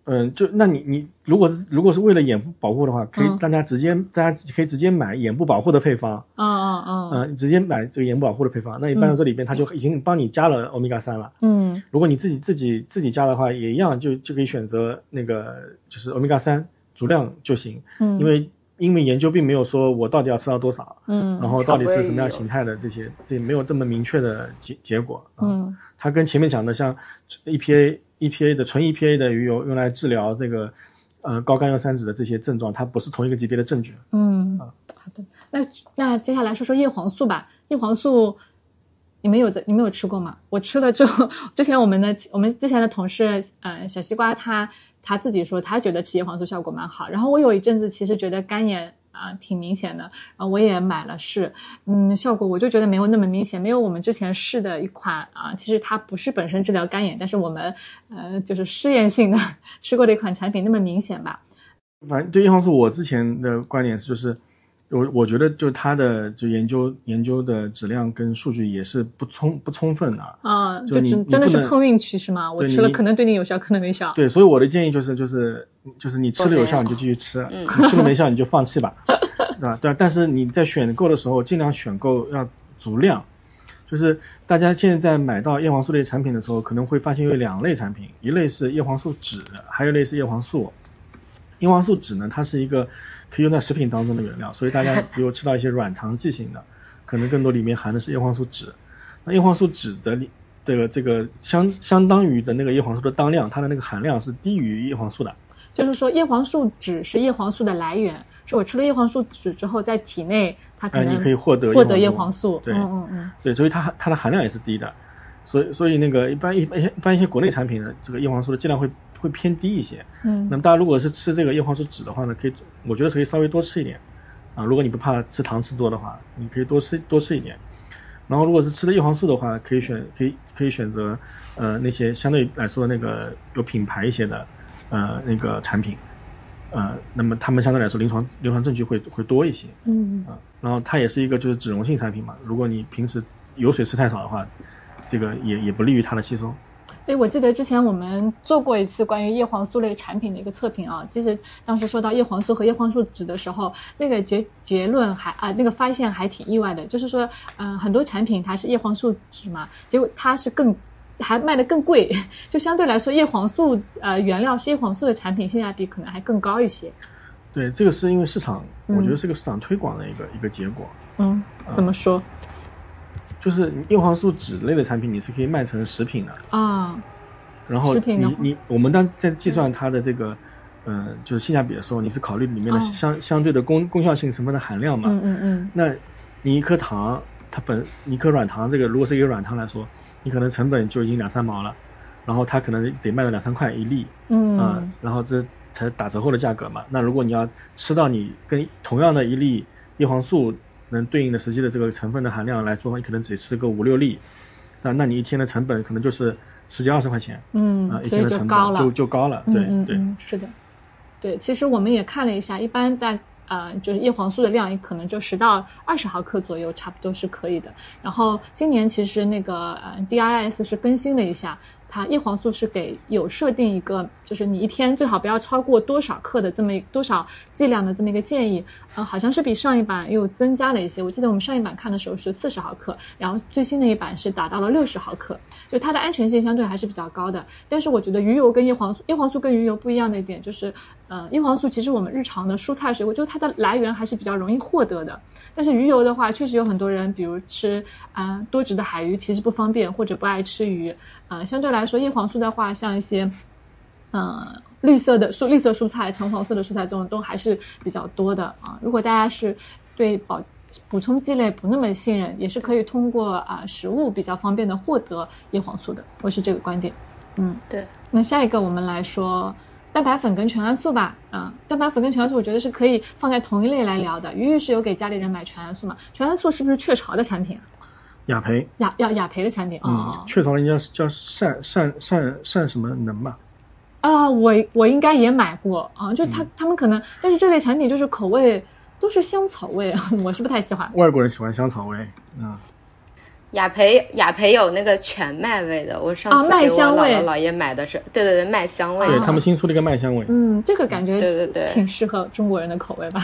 嗯，就那你你如果是如果是为了眼部保护的话，可以大家直接大家可以直接买眼部保护的配方，
啊啊啊，
嗯，直接买这个眼部保护的配方。那一般到这里边，它就已经帮你加了欧米伽三了。
嗯，
如果你自己自己自己加的话，也一样，就就可以选择那个就是欧米伽三足量就行。
嗯，
因为因为研究并没有说我到底要吃到多少，
嗯，
然后到底是什么样形态的这些，这没有这么明确的结结果。
嗯，
它跟前面讲的像 EPA。EPA 的纯 EPA 的鱼油用来治疗这个，呃，高甘油三酯的这些症状，它不是同一个级别的证据。
嗯，好的。那那接下来说说叶黄素吧。叶黄素，你们有在你们有吃过吗？我吃了之后，<laughs> 之前我们的我们之前的同事，呃，小西瓜他他自己说他觉得吃叶黄素效果蛮好。然后我有一阵子其实觉得干眼。啊，挺明显的，然后我也买了试，嗯，效果我就觉得没有那么明显，没有我们之前试的一款啊，其实它不是本身治疗干眼，但是我们呃就是试验性的 <laughs> 吃过的一款产品那么明显吧。
反正对叶黄素，我之前的观点是就是。我我觉得就它的就研究研究的质量跟数据也是不充不充分的
啊，
就
你真的是碰运气是吗？我吃了可能对你有效，可能没效。
对，所以我的建议就是就是就是你吃了有效你就继续吃，你吃了没 <laughs> 效你就放弃吧，对吧？对，但是你在选购的时候尽量选购要足量，就是大家现在在买到叶黄素类产品的时候，可能会发现有两类产品，一类是叶黄素酯，还有一类是叶黄素。叶黄素酯呢，它是一个。可以用在食品当中的原料，所以大家比 <laughs> 如吃到一些软糖剂型的，可能更多里面含的是叶黄素酯。那叶黄素酯的这个这个相相当于的那个叶黄素的当量，它的那个含量是低于叶黄素的。
就是说，叶黄素酯是叶黄素的来源，是我吃了叶黄素酯之后，在体内它可能
你可以获得
获得叶黄素。
对，
嗯嗯嗯，
对，所以它它的含量也是低的。所以所以那个一般一般一般一些国内产品的这个叶黄素的剂量会。会偏低一些。
嗯
那么大家如果是吃这个叶黄素酯的话呢，可以，我觉得可以稍微多吃一点，啊，如果你不怕吃糖吃多的话，你可以多吃多吃一点。然后如果是吃的叶黄素的话，可以选可以可以选择呃那些相对来说那个有品牌一些的呃那个产品，呃，那么他们相对来说临床临床证据会会多一些
嗯
啊。然后它也是一个就是脂溶性产品嘛，如果你平时油水吃太少的话，这个也也不利于它的吸收。
哎，我记得之前我们做过一次关于叶黄素类产品的一个测评啊，其实当时说到叶黄素和叶黄素酯的时候，那个结结论还啊、那个发现还挺意外的，就是说，嗯、很多产品它是叶黄素酯嘛，结果它是更还卖的更贵，就相对来说叶黄素呃原料是叶黄素的产品性价比可能还更高一些。
对，这个是因为市场，
嗯
我觉得是个市场推广的一个一个结果。
嗯，怎么说
就是叶黄素酯类的产品，你是可以卖成食品的。
啊？
然后你你我们当在计算它的这个，嗯、就是性价比的时候，你是考虑里面的
哦
相、相对的功功效性成分的含量嘛？
嗯嗯嗯
那你一颗糖，它本你一颗软糖，这个如果是一个软糖来说，你可能成本就已经两三毛了，然后它可能得卖到两三块一粒，
嗯
啊、然后这才打折后的价格嘛。那如果你要吃到你跟同样的一粒叶黄素能对应的实际的这个成分的含量来说，你可能只吃个五六粒，那那你一天的成本可能就是十几二十块钱
嗯
啊、一
所以
天的成
就高了，
本就就高了，对、
嗯嗯
对。
嗯，是的，对。其实我们也看了一下，一般大呃就是叶黄素的量也，可能就十到二十毫克左右，差不多是可以的。然后今年其实那个呃 DIS 是更新了一下，它叶黄素是给有设定一个，就是你一天最好不要超过多少克的这么多少剂量的这么一个建议。呃，好像是比上一版又增加了一些。我记得我们上一版看的时候是四十毫克，然后最新的一版是达到了六十毫克，就它的安全性相对还是比较高的。但是我觉得鱼油跟叶黄素，叶黄素跟鱼油不一样的一点就是，呃，叶黄素其实我们日常的蔬菜水果，就它的来源还是比较容易获得的。但是鱼油的话，确实有很多人，比如吃啊、呃多汁的海鱼，其实不方便或者不爱吃鱼。呃，相对来说，叶黄素的话，像一些呃绿色的蔬绿色蔬菜、橙黄色的蔬菜这种都还是比较多的啊。如果大家是对保补充剂类不那么信任，也是可以通过啊、食物比较方便的获得叶黄素的。我是这个观点。嗯，
对。
那下一个我们来说蛋白粉跟全氨素吧。啊、蛋白粉跟全氨素我觉得是可以放在同一类来聊的。鱼鱼是有给家里人买全氨素嘛？全氨素是不是雀巢的产品啊？
雅培，
雅雅雅培的产品
嗯
哦，
雀巢的应该是叫善善善善什么能吧？
啊，我我应该也买过啊，就
嗯
他他们可能，但是这类产品就是口味都是香草味，<laughs> 我是不太喜欢。
外国人喜欢香草味，嗯，
雅培雅培有那个全麦味的，我上次给我
香味
姥姥姥爷买的是，对对对，麦香味
对。他们新出了一个麦香味，
嗯，这个感觉
对对对
挺适合中国人的口味吧。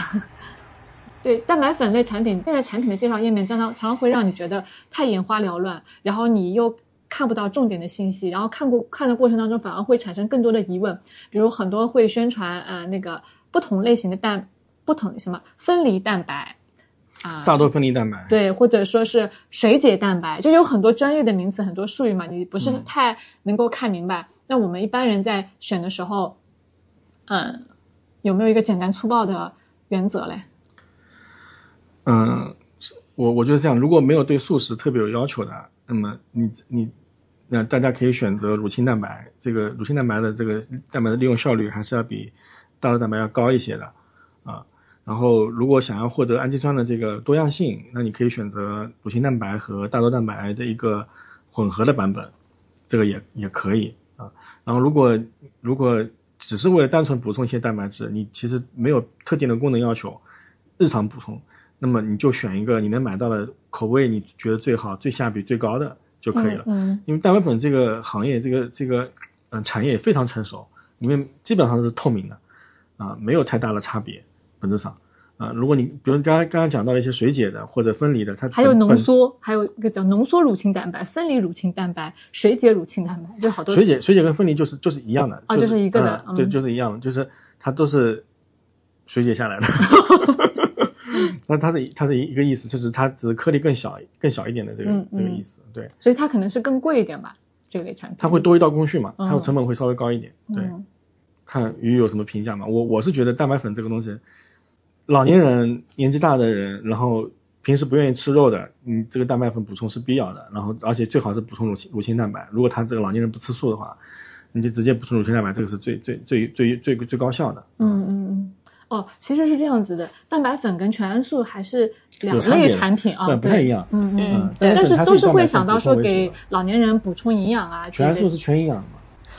对蛋白粉类产品，现在产品的介绍页面常常常常会让你觉得太眼花缭乱，然后你又看不到重点的信息，然后看过看的过程当中反而会产生更多的疑问，比如很多会宣传呃那个不同类型的蛋不同什么分离蛋白啊，
大多分离蛋白，
对，或者说是水解蛋白，就有很多专业的名词，很多术语嘛，你不是太能够看明白。那我们一般人在选的时候，嗯，有没有一个简单粗暴的原则嘞？
嗯，我我觉得这样，如果没有对素食特别有要求的，那么你你那大家可以选择乳清蛋白，这个乳清蛋白的这个蛋白的利用效率还是要比大豆蛋白要高一些的啊。然后，如果想要获得氨基酸的这个多样性，那你可以选择乳清蛋白和大豆蛋白的一个混合的版本，这个也也可以啊。然后，如果如果只是为了单纯补充一些蛋白质，你其实没有特定的功能要求，日常补充，那么你就选一个你能买到的口味，你觉得最好、最下笔最高的就可以了。
嗯
因为蛋白粉这个行业，这个这个嗯、呃产业非常成熟，里面基本上是透明的，啊、没有太大的差别，本质上。啊，如果你比如刚刚刚刚讲到了一些水解的或者分离的，它
还有浓缩，还有一个叫浓缩乳清蛋白、分离乳清蛋白、水解乳清蛋白，就好多
水解水解跟分离就是就是一样的，
啊就是一个的
嗯对，
嗯
就是一样的，就是它都是水解下来的。<laughs> 那它是它是一个意思，就是它只是颗粒更小更小一点的这个、这个意思，对，
所以它可能是更贵一点吧，这类产品。
它会多一道工序嘛，它
的
成本会稍微高一点，对。
嗯
看鱼有什么评价嘛？我我是觉得蛋白粉这个东西，老年人、年纪大的人，然后平时不愿意吃肉的，你，这个蛋白粉补充是必要的。然后而且最好是补充乳清乳清蛋白。如果他这个老年人不吃素的话，你就直接补充乳清蛋白，这个是最最最最最最高效的。
嗯嗯嗯。哦，其实是这样子的，蛋白粉跟全氨素还是两类产品啊，对
不不太一。样。
嗯嗯但是都是会想到说给老年人补充营养啊，
全氨素是全营养的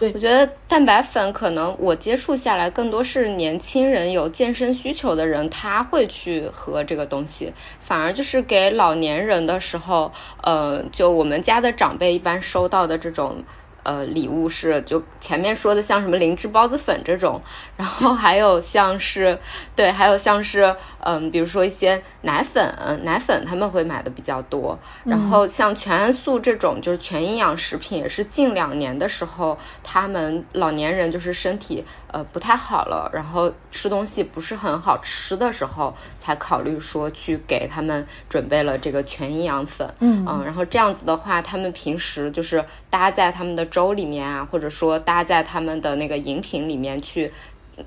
嘛？
我觉得蛋白粉可能我接触下来更多是年轻人有健身需求的人，他会去喝这个东西。反而就是给老年人的时候，呃，就我们家的长辈一般收到的这种。呃，礼物是就前面说的像什么灵芝孢子粉这种，然后还有像是对，还有像是嗯，比如说一些奶粉，奶粉他们会买的比较多。然后像全安素这种就是全营养食品，也是近两年的时候，他们老年人就是身体呃不太好了，然后吃东西不是很好吃的时候，才考虑说去给他们准备了这个全营养粉。
嗯
嗯，然后这样子的话，他们平时就是搭在他们的粥里面啊，或者说搭在他们的那个饮品里面去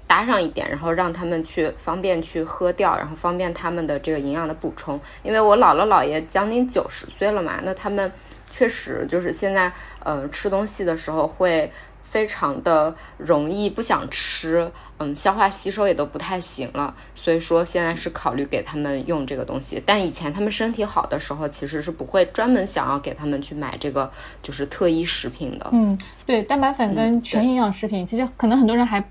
搭上一点，然后让他们去方便去喝掉，然后方便他们的这个营养的补充。因为我姥姥姥爷将近九十岁了嘛，那他们确实就是现在呃吃东西的时候会。非常的容易不想吃，嗯，消化吸收也都不太行了，所以说现在是考虑给他们用这个东西。但以前他们身体好的时候，其实是不会专门想要给他们去买这个就是特医食品的。
嗯，对，蛋白粉跟全营养食品，其实可能很多人还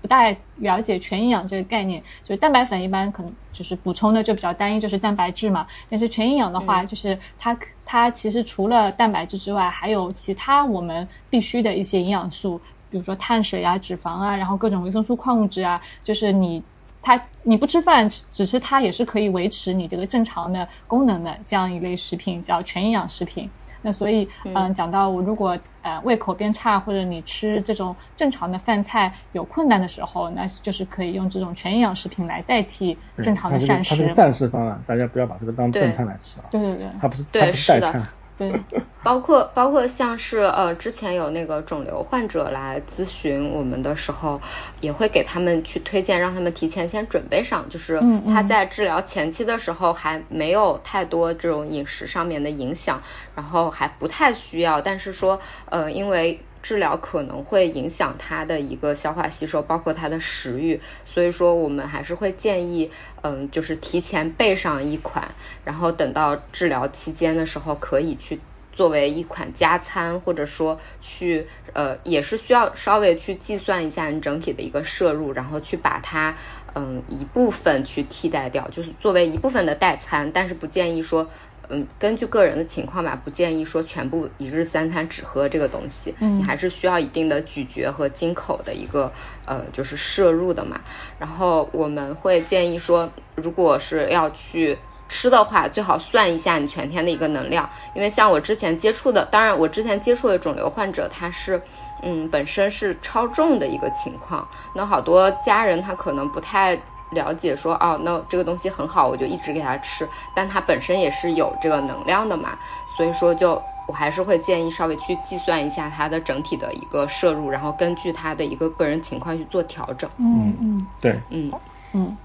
不大了解全营养这个概念。就是蛋白粉一般可能就是补充的就比较单一，就是蛋白质嘛。但是全营养的话，就是它它其实除了蛋白质之外，还有其他我们必须的一些营养素，比如说碳水啊、脂肪啊，然后各种维生素、矿物质啊，就是你。它你不吃饭，只吃它也是可以维持你这个正常的功能的这样一类食品，叫全营养食品。那所以，嗯，讲到我如果呃胃口变差，或者你吃这种正常的饭菜有困难的时候，那就是可以用这种全营养食品来代替正常的
它是个
膳食。
它是个暂时方案，大家不要把这个当正餐来吃啊。
对对对
它不是
对
它不是代餐。
对，<laughs>
包括包括像是呃，之前有那个肿瘤患者来咨询我们的时候，也会给他们去推荐，让他们提前先准备上，就是他在治疗前期的时候还没有太多这种饮食上面的影响，然后还不太需要，但是说呃，因为。治疗可能会影响他的一个消化吸收，包括他的食欲，所以说我们还是会建议，嗯，就是提前备上一款，然后等到治疗期间的时候可以去作为一款加餐，或者说去呃也是需要稍微去计算一下你整体的一个摄入，然后去把它嗯一部分去替代掉，就是作为一部分的代餐，但是不建议说。嗯，根据个人的情况吧，不建议说全部一日三餐只喝这个东西，
嗯
你还是需要一定的咀嚼和进口的一个呃，就是摄入的嘛。然后我们会建议说，如果是要去吃的话，最好算一下你全天的一个能量，因为像我之前接触的，当然我之前接触的肿瘤患者，他是嗯本身是超重的一个情况，那好多家人他可能不太。了解说哦，那这个东西很好，我就一直给他吃，但它本身也是有这个能量的嘛，所以说就我还是会建议稍微去计算一下它的整体的一个摄入，然后根据他的一个个人情况去做调整。
嗯嗯
对，
嗯，
嗯。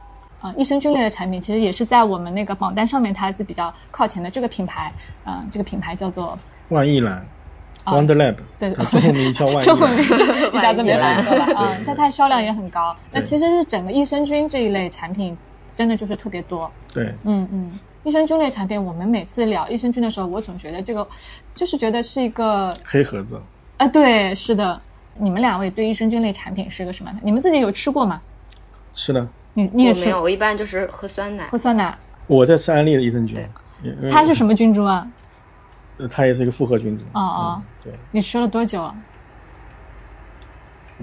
啊，益生菌类的产品其实也是在我们那个榜单上面，它是比较靠前的。这个品牌，啊、这个品牌叫做
万亿蓝
啊
，Wonder Lab，
对
它中文名叫万亿
中文
蓝。
名字 <laughs> 一下子没来说了啊，但它销量也很高。那其实是整个益生菌这一类产品，真的就是特别多。
对，
嗯嗯，益生菌类产品，我们每次聊益生菌的时候，我总觉得这个就是觉得是一个
黑盒子，
啊，对，是的。你们两位对益生菌类产品是个什么？你们自己有吃过吗？
是的，
你你也吃
我没有，我一般就是喝酸奶
喝。酸奶？
我在吃安利的益生菌
对，
它是什么菌株啊？
呃它也是一个复合菌子。
哦
对，
你吃了多久了？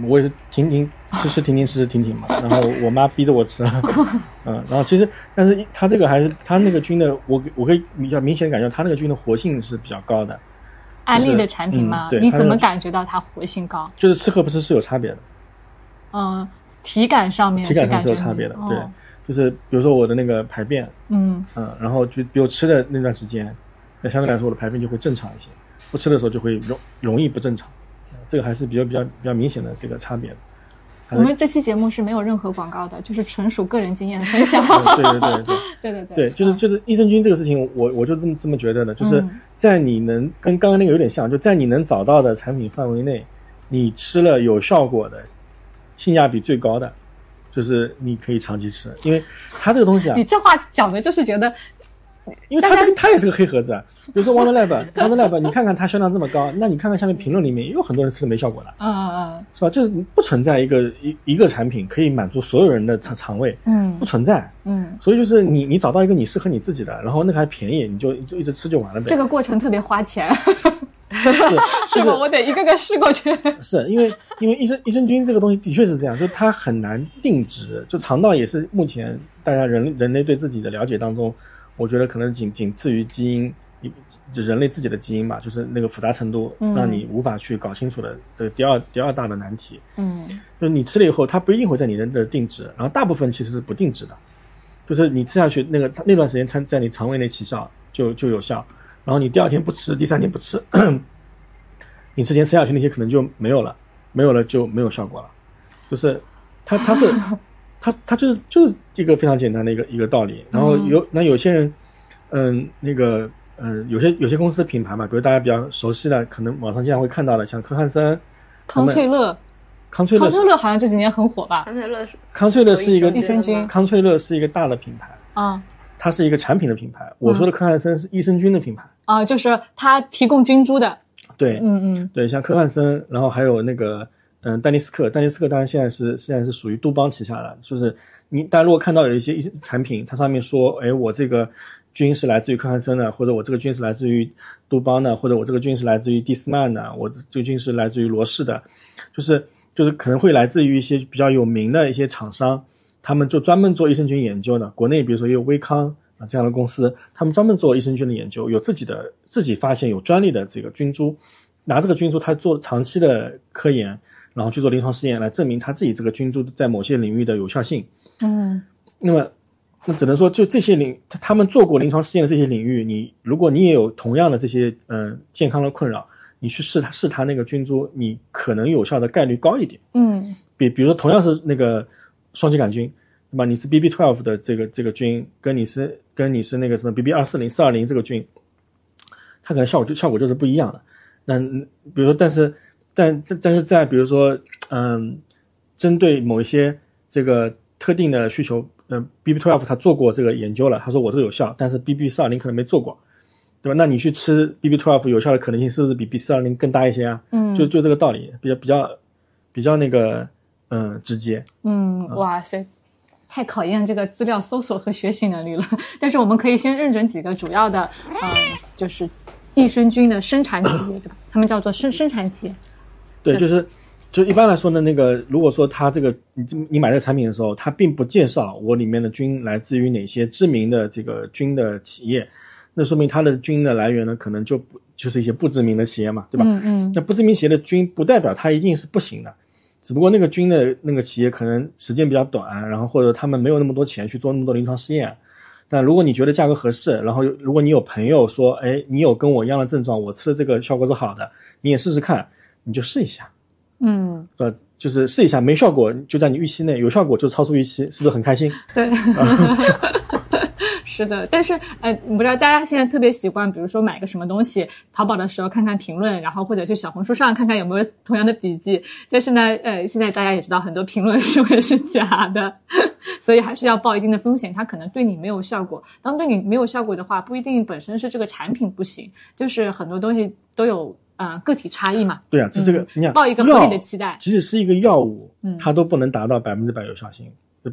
我也是停停吃吃停停吃吃停停嘛，然后我妈逼着我吃，<laughs> 嗯，然后其实但是它这个还是它那个菌的，我我可以比较明显地感觉到它那个菌的活性是比较高的，
安利的产品吗？你怎么感觉到它活性高？
就是吃和不吃是有差别的，
嗯，体感上面
体感上是有差别的，
哦
对，就是比如说我的那个排便，
嗯
嗯，然后就比如吃的那段时间，那相对来说我的排便就会正常一些，不吃的时候就会容容易不正常，这个还是比较比较比较明显的这个差别的。
我们这期节目是没有任何广告的，就是纯属个人经验分享。
对对对对对。<laughs>
对对
就是
嗯
就是益生菌这个事情，我我就这么这么觉得的，就是
嗯
在你能跟刚刚那个有点像，就在你能找到的产品范围内，你吃了有效果的，性价比最高的，就是你可以长期吃，因为它这个东西啊
你，这话讲的就是觉得
因为它这个它也是个黑盒子啊。比如说 Wonder Lab，Wonder <laughs> Lab，你看看它销量这么高，那你看看下面评论里面也有很多人吃了没效果的，
啊啊
是吧？就是不存在一个一一个产品可以满足所有人的肠肠胃，
嗯
不存在。
嗯，
所以就是你你找到一个你适合你自己的，然后那个还便宜，你就就一直吃就完了呗。
这个过程特别花钱，<laughs>
是
是 <laughs>
是
吧？我得一个个试过去。
是因为因为益生益生菌这个东西的确是这样，就它很难定值，就肠道也是目前大家人人类对自己的了解当中，我觉得可能仅仅次于基因，就人类自己的基因吧，就是那个复杂程度
嗯。
让你无法去搞清楚的这个第二第二大的难题。
嗯。
就是你吃了以后，它不一定会在你的那儿定植，然后大部分其实是不定植的，就是你吃下去那个它那段时间它在你肠胃内起效就就有效，然后你第二天不吃，第三天不吃，<clears throat> 你之前吃下去那些可能就没有了，没有了就没有效果了，就是它它是它它就是就是一个非常简单的一个一个道理，然后有那有些人，嗯，那个嗯，有些有些公司的品牌嘛，比如大家比较熟悉的，可能网上经常会看到的，像科汉森、
康翠乐，
康翠乐
康翠乐好像这几年很火吧？
康翠乐是
康翠乐是一个
益生菌
康翠乐是一个大的品牌，
啊
它是一个产品的品牌。我说的科汉森是益生菌的品牌。
啊，就是它提供菌株的。
对，
嗯嗯
对，像科汉森，然后还有那个嗯丹尼斯克，丹尼斯克当然现在是现在是属于杜邦旗下的，就是你大家如果看到有一些一些产品，它上面说，哎，我这个菌是来自于科汉森的，或者我这个菌是来自于杜邦的，或者我这个菌是来自于蒂斯曼的，我这个菌是来自于罗氏的，就是就是可能会来自于一些比较有名的一些厂商，他们就专门做益生菌研究的。国内比如说也有威康啊这样的公司，他们专门做益生菌的研究，有自己的自己发现有专利的这个菌株，拿这个菌株它做长期的科研，然后去做临床试验来证明他自己这个菌株在某些领域的有效性。
嗯
那么，那只能说，就这些领他他们做过临床试验的这些领域，你如果你也有同样的这些嗯、呃健康的困扰，你去试他试他那个菌株，你可能有效的概率高一点。
嗯
比比如说同样是那个双歧杆菌，对吧？你是 BB twelve 的这个这个菌，跟你是跟你是那个什么 BB 二四零四二零这个菌，它可能效果就效果就是不一样的。那嗯比如说，但是但但但是在比如说嗯，针对某一些这个特定的需求，呃，BB twelve 它做过这个研究了，他说我这个有效，但是 BB 四二零可能没做过。对吧？那你去吃 BB twelve 有效的可能性是不是比 B 四二零更大一些啊？
嗯
就就这个道理，比较比较比较那个嗯直接。
嗯，哇塞！太考验这个资料搜索和学习能力了，<laughs> 但是我们可以先认准几个主要的，嗯，就是益生菌的生产企业，对吧？他们叫做生生产企业。
对，就是就一般来说呢，那个如果说它这个你这你买这个产品的时候，它并不介绍我里面的菌来自于哪些知名的这个菌的企业，那说明它的菌的来源呢，可能就不就是一些不知名的企业嘛，对吧？
嗯嗯
那不知名企业的菌不代表它一定是不行的，只不过那个菌的那个企业可能时间比较短，然后或者他们没有那么多钱去做那么多临床试验。但如果你觉得价格合适，然后如果你有朋友说，哎，你有跟我一样的症状，我吃的这个效果是好的，你也试试看，你就试一下，
嗯，
呃？就是试一下，没效果就在你预期内，有效果就超出预期，是不是很开心？
对。<laughs> 是的，但是呃，你不知道大家现在特别习惯，比如说买个什么东西，淘宝的时候看看评论，然后或者去小红书上看看有没有同样的笔记。但是呢，呃，现在大家也知道很多评论是会是假的，所以还是要抱一定的风险，它可能对你没有效果。当对你没有效果的话，不一定本身是这个产品不行，就是很多东西都有呃个体差异嘛。
对啊，这是个、你想，
抱一个合理的期待
即使是一个药物，
嗯
它都不能达到百分之百有效性，对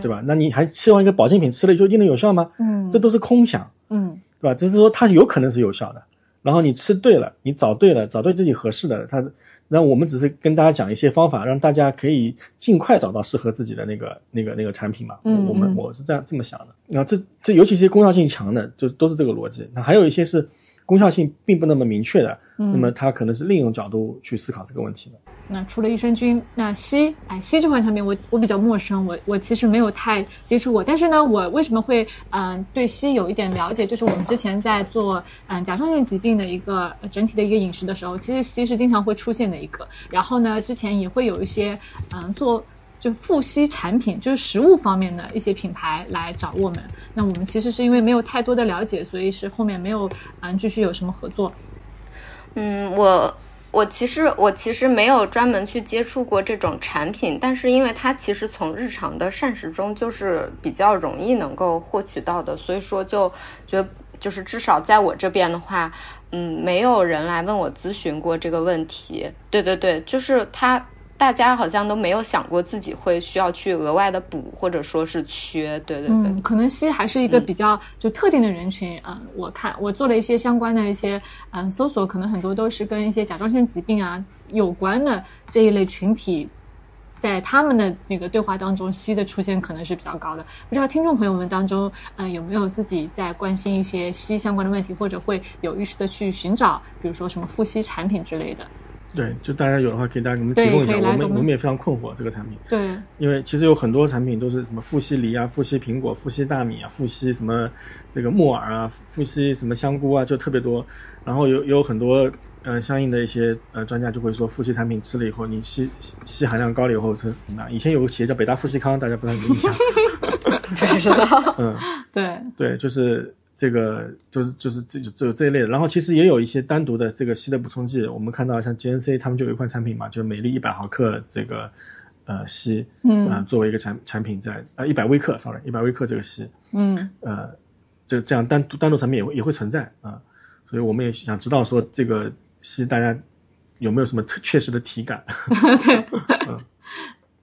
对吧？那你还期望一个保健品吃了就一定能有效吗？
嗯
这都是空想，
嗯
对吧？只是说它有可能是有效的，然后你吃对了，你找对了，找对自己合适的，它，那我们只是跟大家讲一些方法，让大家可以尽快找到适合自己的那个那个那个产品嘛。
嗯
我我们
嗯
我是这样这么想的。然后这这尤其一些功效性强的，就都是这个逻辑。那还有一些是功效性并不那么明确的，
嗯
那么他可能是另一种角度去思考这个问题的。
那除了益生菌，那硒，哎，硒这款产品我我比较陌生，我我其实没有太接触过。但是呢，我为什么会嗯、呃对硒有一点了解？就是我们之前在做嗯、甲状腺疾病的一个呃整体的一个饮食的时候，其实硒是经常会出现的一个。然后呢，之前也会有一些嗯、做。就富硒产品，就是食物方面的一些品牌来找我们。那我们其实是因为没有太多的了解，所以是后面没有嗯继续有什么合作。
嗯，我我其实我其实没有专门去接触过这种产品，但是因为它其实从日常的膳食中就是比较容易能够获取到的，所以说就觉得就是至少在我这边的话，嗯，没有人来问我咨询过这个问题。对对对，就是它。大家好像都没有想过自己会需要去额外的补，或者说是缺，对对对。
嗯，可能硒还是一个比较就特定的人群啊。我看我做了一些相关的一些嗯搜索，可能很多都是跟一些甲状腺疾病啊有关的这一类群体，在他们的那个对话当中，硒的出现可能是比较高的。不知道听众朋友们当中，嗯，有没有自己在关心一些硒相关的问题，或者会有意识的去寻找，比如说什么富硒产品之类的。
对，就大家有的话，可以大家给我们提供一下。我们我们也非常困惑这个产品。
对，
因为其实有很多产品都是什么富硒梨啊、富硒苹果、富硒大米啊、富硒什么这个木耳啊、富硒什么香菇啊，就特别多。然后有有很多呃相应的一些呃专家就会说，富硒产品吃了以后，你硒硒含量高了以后是怎么样？以前有个企业叫北大富硒康，大家不知道有印象？<laughs>
不知道。
嗯，对
对，就是。这个就是就是这这这一类的，然后其实也有一些单独的这个硒的补充剂，我们看到像 GNC 他们就有一款产品嘛，就是每粒一百毫克这个呃硒，嗯，作为一个产产品在呃一百微克，sorry，一百微克这个硒，
嗯，
呃，这这样单独单独产品也会也会存在啊，所以我们也想知道说这个硒大家有没有什么特确实的体感？<laughs> <laughs>
对，
嗯。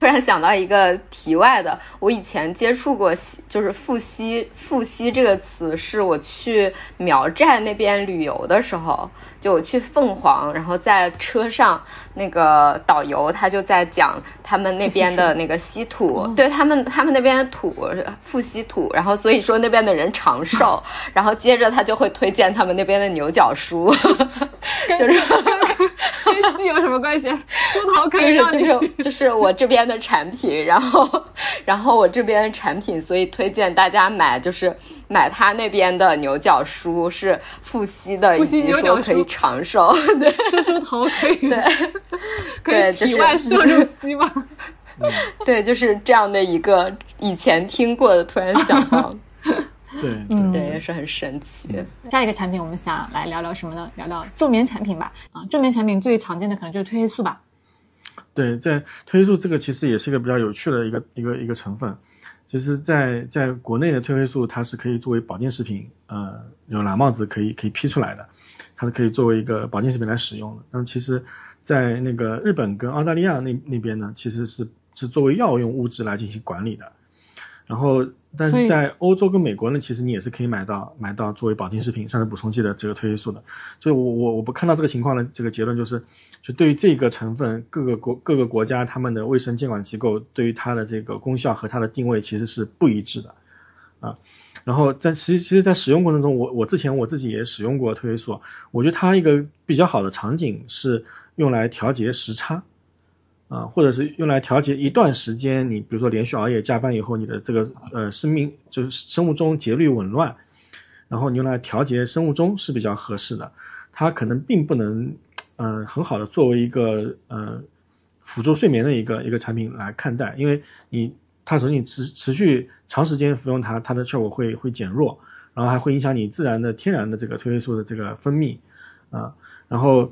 突然想到一个题外的，我以前接触过硒，就是富硒。富硒这个词是我去苗寨那边旅游的时候，就我去凤凰，然后在车上，那个导游他就在讲他们那边的那个稀土，对他们他们那边的土富硒土，然后所以说那边的人长寿，<laughs> 然后接着他就会推荐他们那边的牛角梳，<laughs> 就是。
跟硒有什么关系？梳头可以
就是就是就是我这边的产品，然后然后我这边的产品，所以推荐大家买，就是买他那边的牛角梳，是富硒的，以及说可以长寿，对，<laughs>
梳梳头可以，
对，<laughs>
可以体外摄入硒吗？<laughs>
对，就是这样的一个以前听过的，突然想到。<laughs>
对，嗯，
对，也是很神奇。
下一个产品，我们想来聊聊什么呢？聊聊助眠产品吧。啊，助眠产品最常见的可能就是褪黑素吧。
对，在褪黑素这个其实也是一个比较有趣的一个一个一个成分。其实，在在国内的褪黑素，它是可以作为保健食品，呃，有蓝帽子可以可以批出来的，它是可以作为一个保健食品来使用的。那么，其实，在那个日本跟澳大利亚那那边呢，其实是是作为药用物质来进行管理的。然后。但是在欧洲跟美国呢，其实你也是可以买到买到作为保健食品、膳食补充剂的这个褪黑素的。所以，我我我不看到这个情况的这个结论就是，就对于这个成分，各个国各个国家他们的卫生监管机构对于它的这个功效和它的定位其实是不一致的，啊。然后在其实其实，在使用过程中，我我之前我自己也使用过褪黑素，我觉得它一个比较好的场景是用来调节时差。啊，或者是用来调节一段时间，你比如说连续熬夜加班以后，你的这个呃生命就是生物钟节律紊乱，然后你用来调节生物钟是比较合适的。它可能并不能，呃，很好的作为一个呃辅助睡眠的一个一个产品来看待，因为你它首先你持持续长时间服用它，它的效果会会减弱，然后还会影响你自然的天然的这个褪黑素的这个分泌啊，然后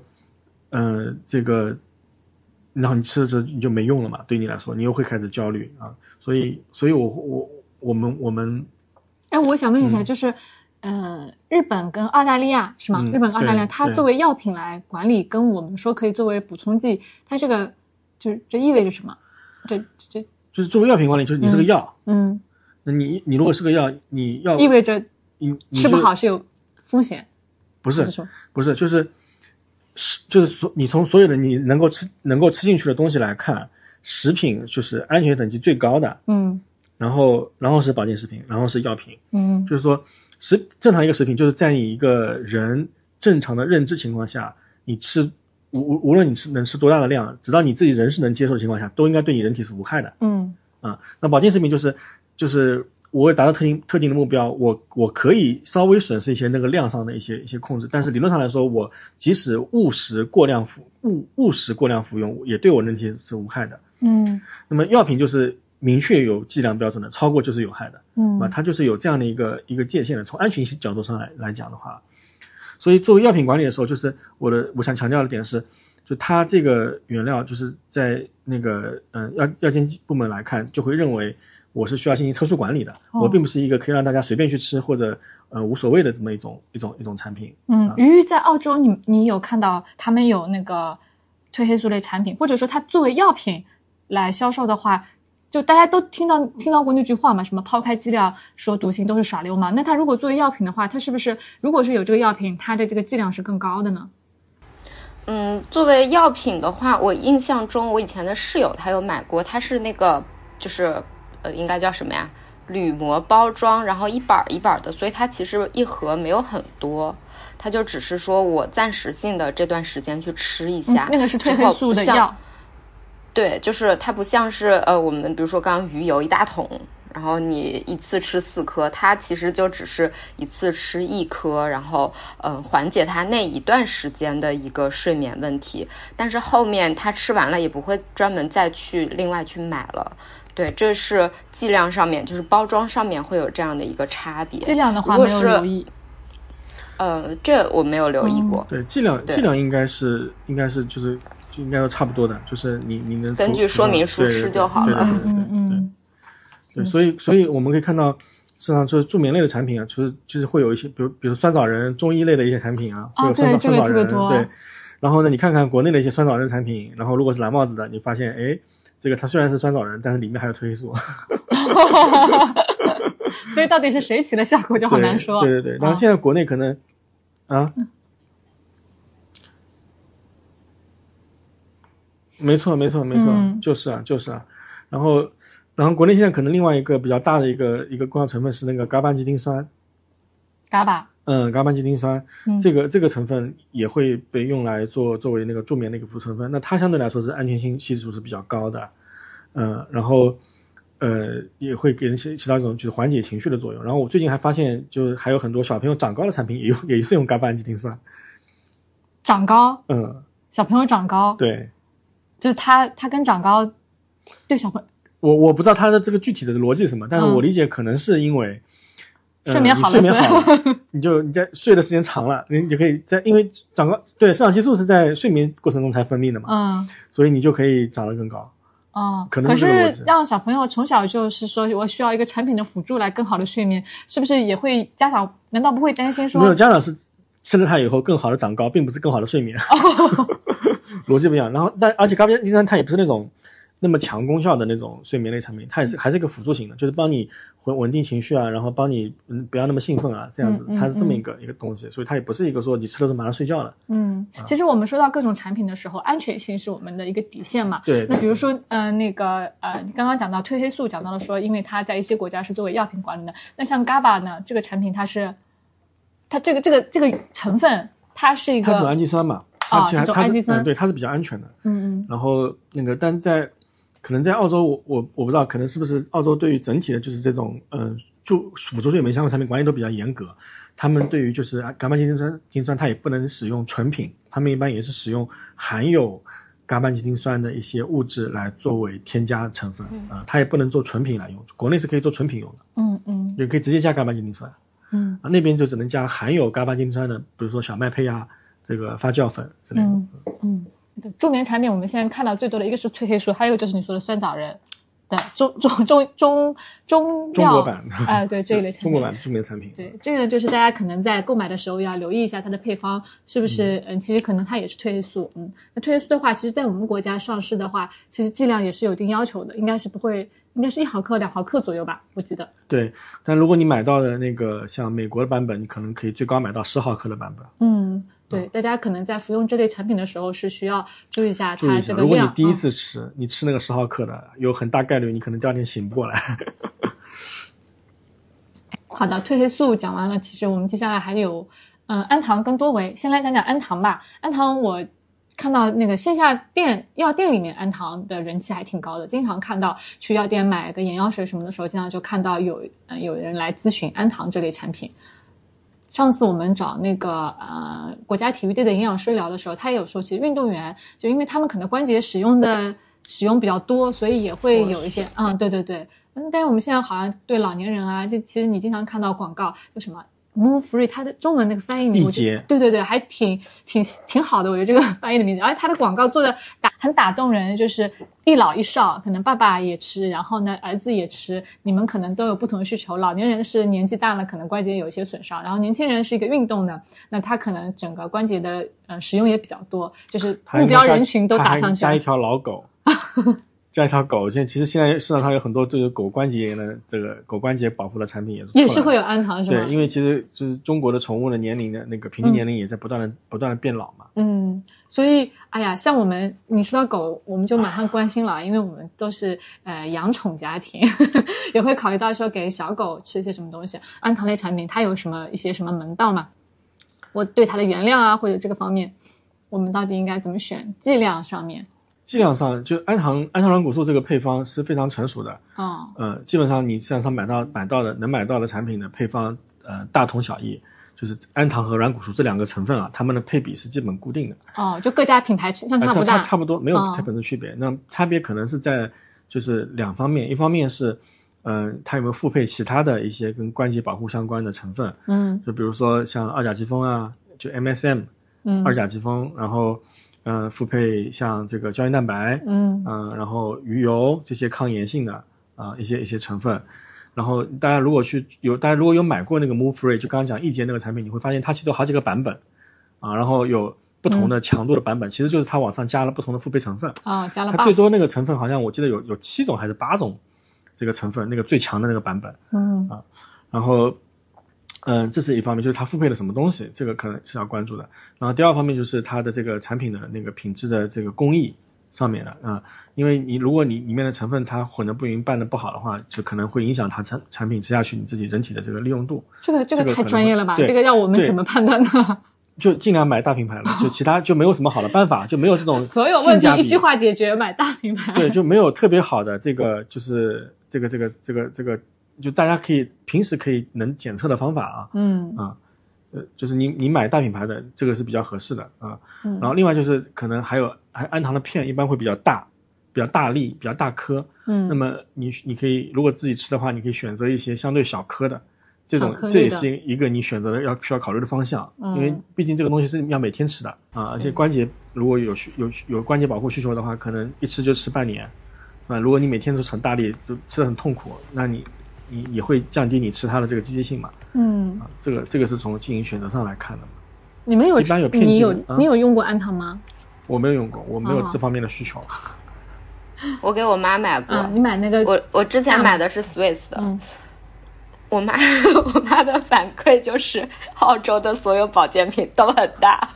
呃这个。然后你吃了这你就没用了嘛？对你来说，你又会开始焦虑啊。所以，所以我我我们我们，
哎，我想问一下，就是，呃，日本跟澳大利亚是吗？日本、澳大利亚，它作为药品来管理，跟我们说可以作为补充剂，它这个就这意味着什么？这这
就是作为药品管理，就是你是个药，
嗯，
那你你如果是个药，你要
意味着你吃不好是有风险？
不是，不是，就是。是，就是所你从所有的你能够吃能够吃进去的东西来看，食品就是安全等级最高的，
嗯，
然后然后是保健食品，然后是药品，
嗯，
就是说食正常一个食品就是在你一个人正常的认知情况下，你吃无无无论你吃能吃多大的量，直到你自己人是能接受的情况下，都应该对你人体是无害的，
嗯，
啊，那保健食品就是就是。我为达到特定特定的目标，我我可以稍微损失一些那个量上的一些一些控制，但是理论上来说，我即使误食过量服误误食过量服用，也对我人体是无害的。
嗯，
那么药品就是明确有剂量标准的，超过就是有害的。
嗯，
啊，它就是有这样的一个一个界限的。从安全性角度上来来讲的话，所以作为药品管理的时候，就是我的我想强调的点是，就它这个原料就是在那个嗯药药监部门来看，就会认为我是需要进行特殊管理的，
哦
我并不是一个可以让大家随便去吃或者呃无所谓的这么一种一种一种产品。
嗯，鱼在澳洲你，你有看到他们有那个褪黑素类产品，或者说它作为药品来销售的话，就大家都听到听到过那句话嘛，什么抛开剂量说毒性都是耍流氓。那它如果作为药品的话，它是不是如果是有这个药品，它的这个剂量是更高的呢？
嗯，作为药品的话，我印象中我以前的室友他有买过，他是那个就是呃，应该叫什么呀？铝膜包装，然后一板一板的，所以它其实一盒没有很多，它就只是说我暂时性的这段时间去吃一下，
嗯那个是褪黑素的药。
对，就是它不像是呃，我们比如说刚刚鱼油一大桶，然后你一次吃四颗，它其实就只是一次吃一颗，然后嗯、呃缓解它那一段时间的一个睡眠问题。但是后面它吃完了也不会专门再去另外去买了。对，这是剂量上面，就是包装上面会有这样的一个差别。
剂量的话没有留意，
呃，这我没有留意过。
对，剂量剂量应该是应该是就是就应该都差不多的，就是你你能
根据说明书吃就好了
对对对对对
嗯
对
嗯
对，所以所以我们可以看到，市场上就是助眠类的产品啊，就是就是会有一些，比如比如酸枣仁中医类的一些产品啊，
啊
会有酸枣
对这个
酸枣仁
特别多
对。然后呢，你看看国内的一些酸枣仁产品，然后如果是蓝帽子的，你发现哎，这个它虽然是酸枣仁，但是里面还有褪黑素，<laughs>
所以到底是谁起了效果就好难说。
对对对，然后
啊
现在国内可能啊，没错没错没错，
嗯。
就是啊就是啊，然后然后国内现在可能另外一个比较大的一个一个功效成分是那个嘎巴基丁酸。
伽巴，
嗯，伽巴基丁酸、
嗯。
这个这个成分也会被用来做作为那个助眠的一个辅助成分，那它相对来说是安全性系数是比较高的，嗯，然后呃也会给人起起到一种就是缓解情绪的作用。然后我最近还发现，就是还有很多小朋友长高的产品也用也是用伽巴基丁酸，
长高，
嗯，
小朋友长高，
对。
就是它它跟长高对小朋友
我我不知道它的这个具体的逻辑是什么，但是
嗯。
我理解可能是因为。呃
睡眠好了
你睡眠好了，你就你在睡的时间长了，你你就可以在因为长高对生长激素是在睡眠过程中才分泌的嘛，
嗯
所以你就可以长得更高。
哦，
可能
可
是
让小朋友从小就是说我需要一个产品的辅助来更好的睡眠，是不是也会家长难道不会担心说
没有家长是吃了它以后更好的长高，并不是更好的睡眠，<laughs> 逻辑不一样。然后，但而且咖啡丁酸它也不是那种那么强功效的那种睡眠类产品，它也是还是一个辅助型的，就是帮你稳稳定情绪啊，然后帮你嗯不要那么兴奋啊，这样子
嗯嗯，
它是这么一个一个东西，所以它也不是一个说你吃了就马上睡觉了。
嗯，其实我们说到各种产品的时候，安全性是我们的一个底线嘛。
对，
那比如说，呃，那个，呃，刚刚讲到褪黑素，讲到了说，因为它在一些国家是作为药品管理的。那像 GABA 呢，这个产品它是，它这个这个这个成分，它是一个
它是氨基酸嘛，它
啊
它是
氨基酸
嗯对，它是比较安全的。
嗯嗯
然后那个，但在可能在澳洲，我我我不知道，可能是不是澳洲对于整体的就是这种呃助辅助睡眠相关产品管理都比较严格。他们对于就是啊伽马基丁酸，丁酸它也不能使用纯品，他们一般也是使用含有伽马基丁酸的一些物质来作为添加成分啊、它也不能做纯品来用。国内是可以做纯品用的，
嗯嗯
也可以直接加伽马基丁酸
嗯
啊，那边就只能加含有伽马基丁酸的，比如说小麦胚啊、这个发酵粉之类的。
嗯嗯。对助眠产品，我们现在看到最多的一个是褪黑素，还有就是你说的酸枣仁，对中中中中中药 <laughs>
中国版
哎、对这一类产品，
中国版助眠产品，
对，这个就是大家可能在购买的时候要留意一下它的配方是不是，嗯，其实可能它也是褪黑素，嗯，那褪黑素的话，其实在我们国家上市的话，其实剂量也是有一定要求的，应该是不会，应该是一毫克、两毫克左右吧，我记得。
对，但如果你买到的那个像美国的版本，你可能可以最高买到十毫克的版本。
嗯，对，大家可能在服用这类产品的时候是需要注意一下它这个量。
如果你第一
嗯
次吃，你吃那个十毫克的，有很大概率你可能第二天醒不过来。<laughs>
好的，褪黑素讲完了，其实我们接下来还有，嗯、氨糖跟多维。先来讲讲氨糖吧。氨糖我看到那个线下店药店里面氨糖的人气还挺高的，经常看到去药店买个眼药水什么的时候，经常就看到有呃有人来咨询氨糖这类产品。上次我们找那个呃国家体育队的营养师聊的时候，他也有说，其实运动员就因为他们可能关节使用的使用比较多，所以也会有一些嗯，对对对。嗯，但是我们现在好像对老年人啊，就其实你经常看到广告，就什么 Move Free，它的中文那个翻译名，对对对，还挺挺挺好的。我觉得这个翻译的名字，而且它的广告做的打很打动人，就是一老一少，可能爸爸也吃，然后呢儿子也吃，你们可能都有不同的需求。老年人是年纪大了，可能关节有一些损伤，然后年轻人是一个运动的，那他可能整个关节的呃使用也比较多，就是目标人群都打上去
了。加一条老狗。加一条狗，现在其实现在市场上有很多对狗关节炎的这个狗关节保护的产品也是
也是会有氨糖是
吗？对，因为其实就是中国的宠物的年龄的那个平均年龄也在不断的不断的变老嘛。
嗯，所以哎呀，像我们你说到狗，我们就马上关心了，因为我们都是呃养宠家庭，<laughs> 也会考虑到说给小狗吃一些什么东西。氨糖类产品它有什么一些什么门道吗？我对它的原料啊或者这个方面，我们到底应该怎么选？剂量上面。
剂量上，就氨糖氨糖软骨素这个配方是非常成熟的。
哦，
呃，基本上你市场上买到买到的能买到的产品的配方，呃，大同小异，就是氨糖和软骨素这两个成分啊，它们的配比是基本固定的。
哦，就各家品牌相差不
大，差不多没有太本质区别。那差别可能是在就是两方面，一方面是，嗯，它有没有复配其他的一些跟关节保护相关的成分。
嗯，
就比如说像二甲基酚啊，就 MSM，
嗯，
二甲基酚，然后。嗯，复配像这个胶原蛋白，
嗯。
嗯，然后鱼油这些抗炎性的啊一些一些成分，然后大家如果去有大家如果有买过那个 Move Free，就刚刚讲易洁那个产品，你会发现它其实有好几个版本啊，然后有不同的强度的版本，其实就是它往上加了不同的复配成分
啊，加了
它最多那个成分好像我记得有有七种还是八种这个成分，那个最强的那个版本，
嗯。
啊，然后。嗯，这是一方面，就是它复配了什么东西，这个可能是要关注的。然后第二方面就是它的这个产品的那个品质的这个工艺上面的啊，因为你如果你里面的成分它混的不匀、拌的不好的话，就可能会影响它产产品吃下去你自己人体的这个利用度。
这个这个太专业了吧？这个要我们怎么判断呢？<laughs>
就尽量买大品牌了，就其他就没有什么好的办法，就没有这种 <laughs>
所有问题一句话解决，买大品牌。
对，就没有特别好的这个，<laughs> 就是这个这个这个这个。就大家可以平时可以能检测的方法啊，
嗯。
啊，呃，就是你你买大品牌的这个是比较合适的啊，然后另外就是可能还有还氨糖的片一般会比较大，比较大粒，比较大颗，
嗯，
那么你你可以如果自己吃的话，你可以选择一些相对小颗的这种，这也是一个你选择的要需要考虑的方向，因为毕竟这个东西是要每天吃的啊，而且关节如果有需有有关节保护需求的话，可能一吃就吃半年，啊，如果你每天都很大力，就吃的很痛苦，那你。你也会降低你吃它的这个积极性嘛？
嗯，
啊，这个这个是从经营选择上来看的嘛。
你们有
一般有
你有你有用过氨糖吗？
我没有用过，我没有这方面的需求。<laughs>
我给我妈买过，
你买那个？
我我之前买的是 Swiss
的。
我妈 <laughs> 我妈的反馈就是澳洲的所有保健品都很大，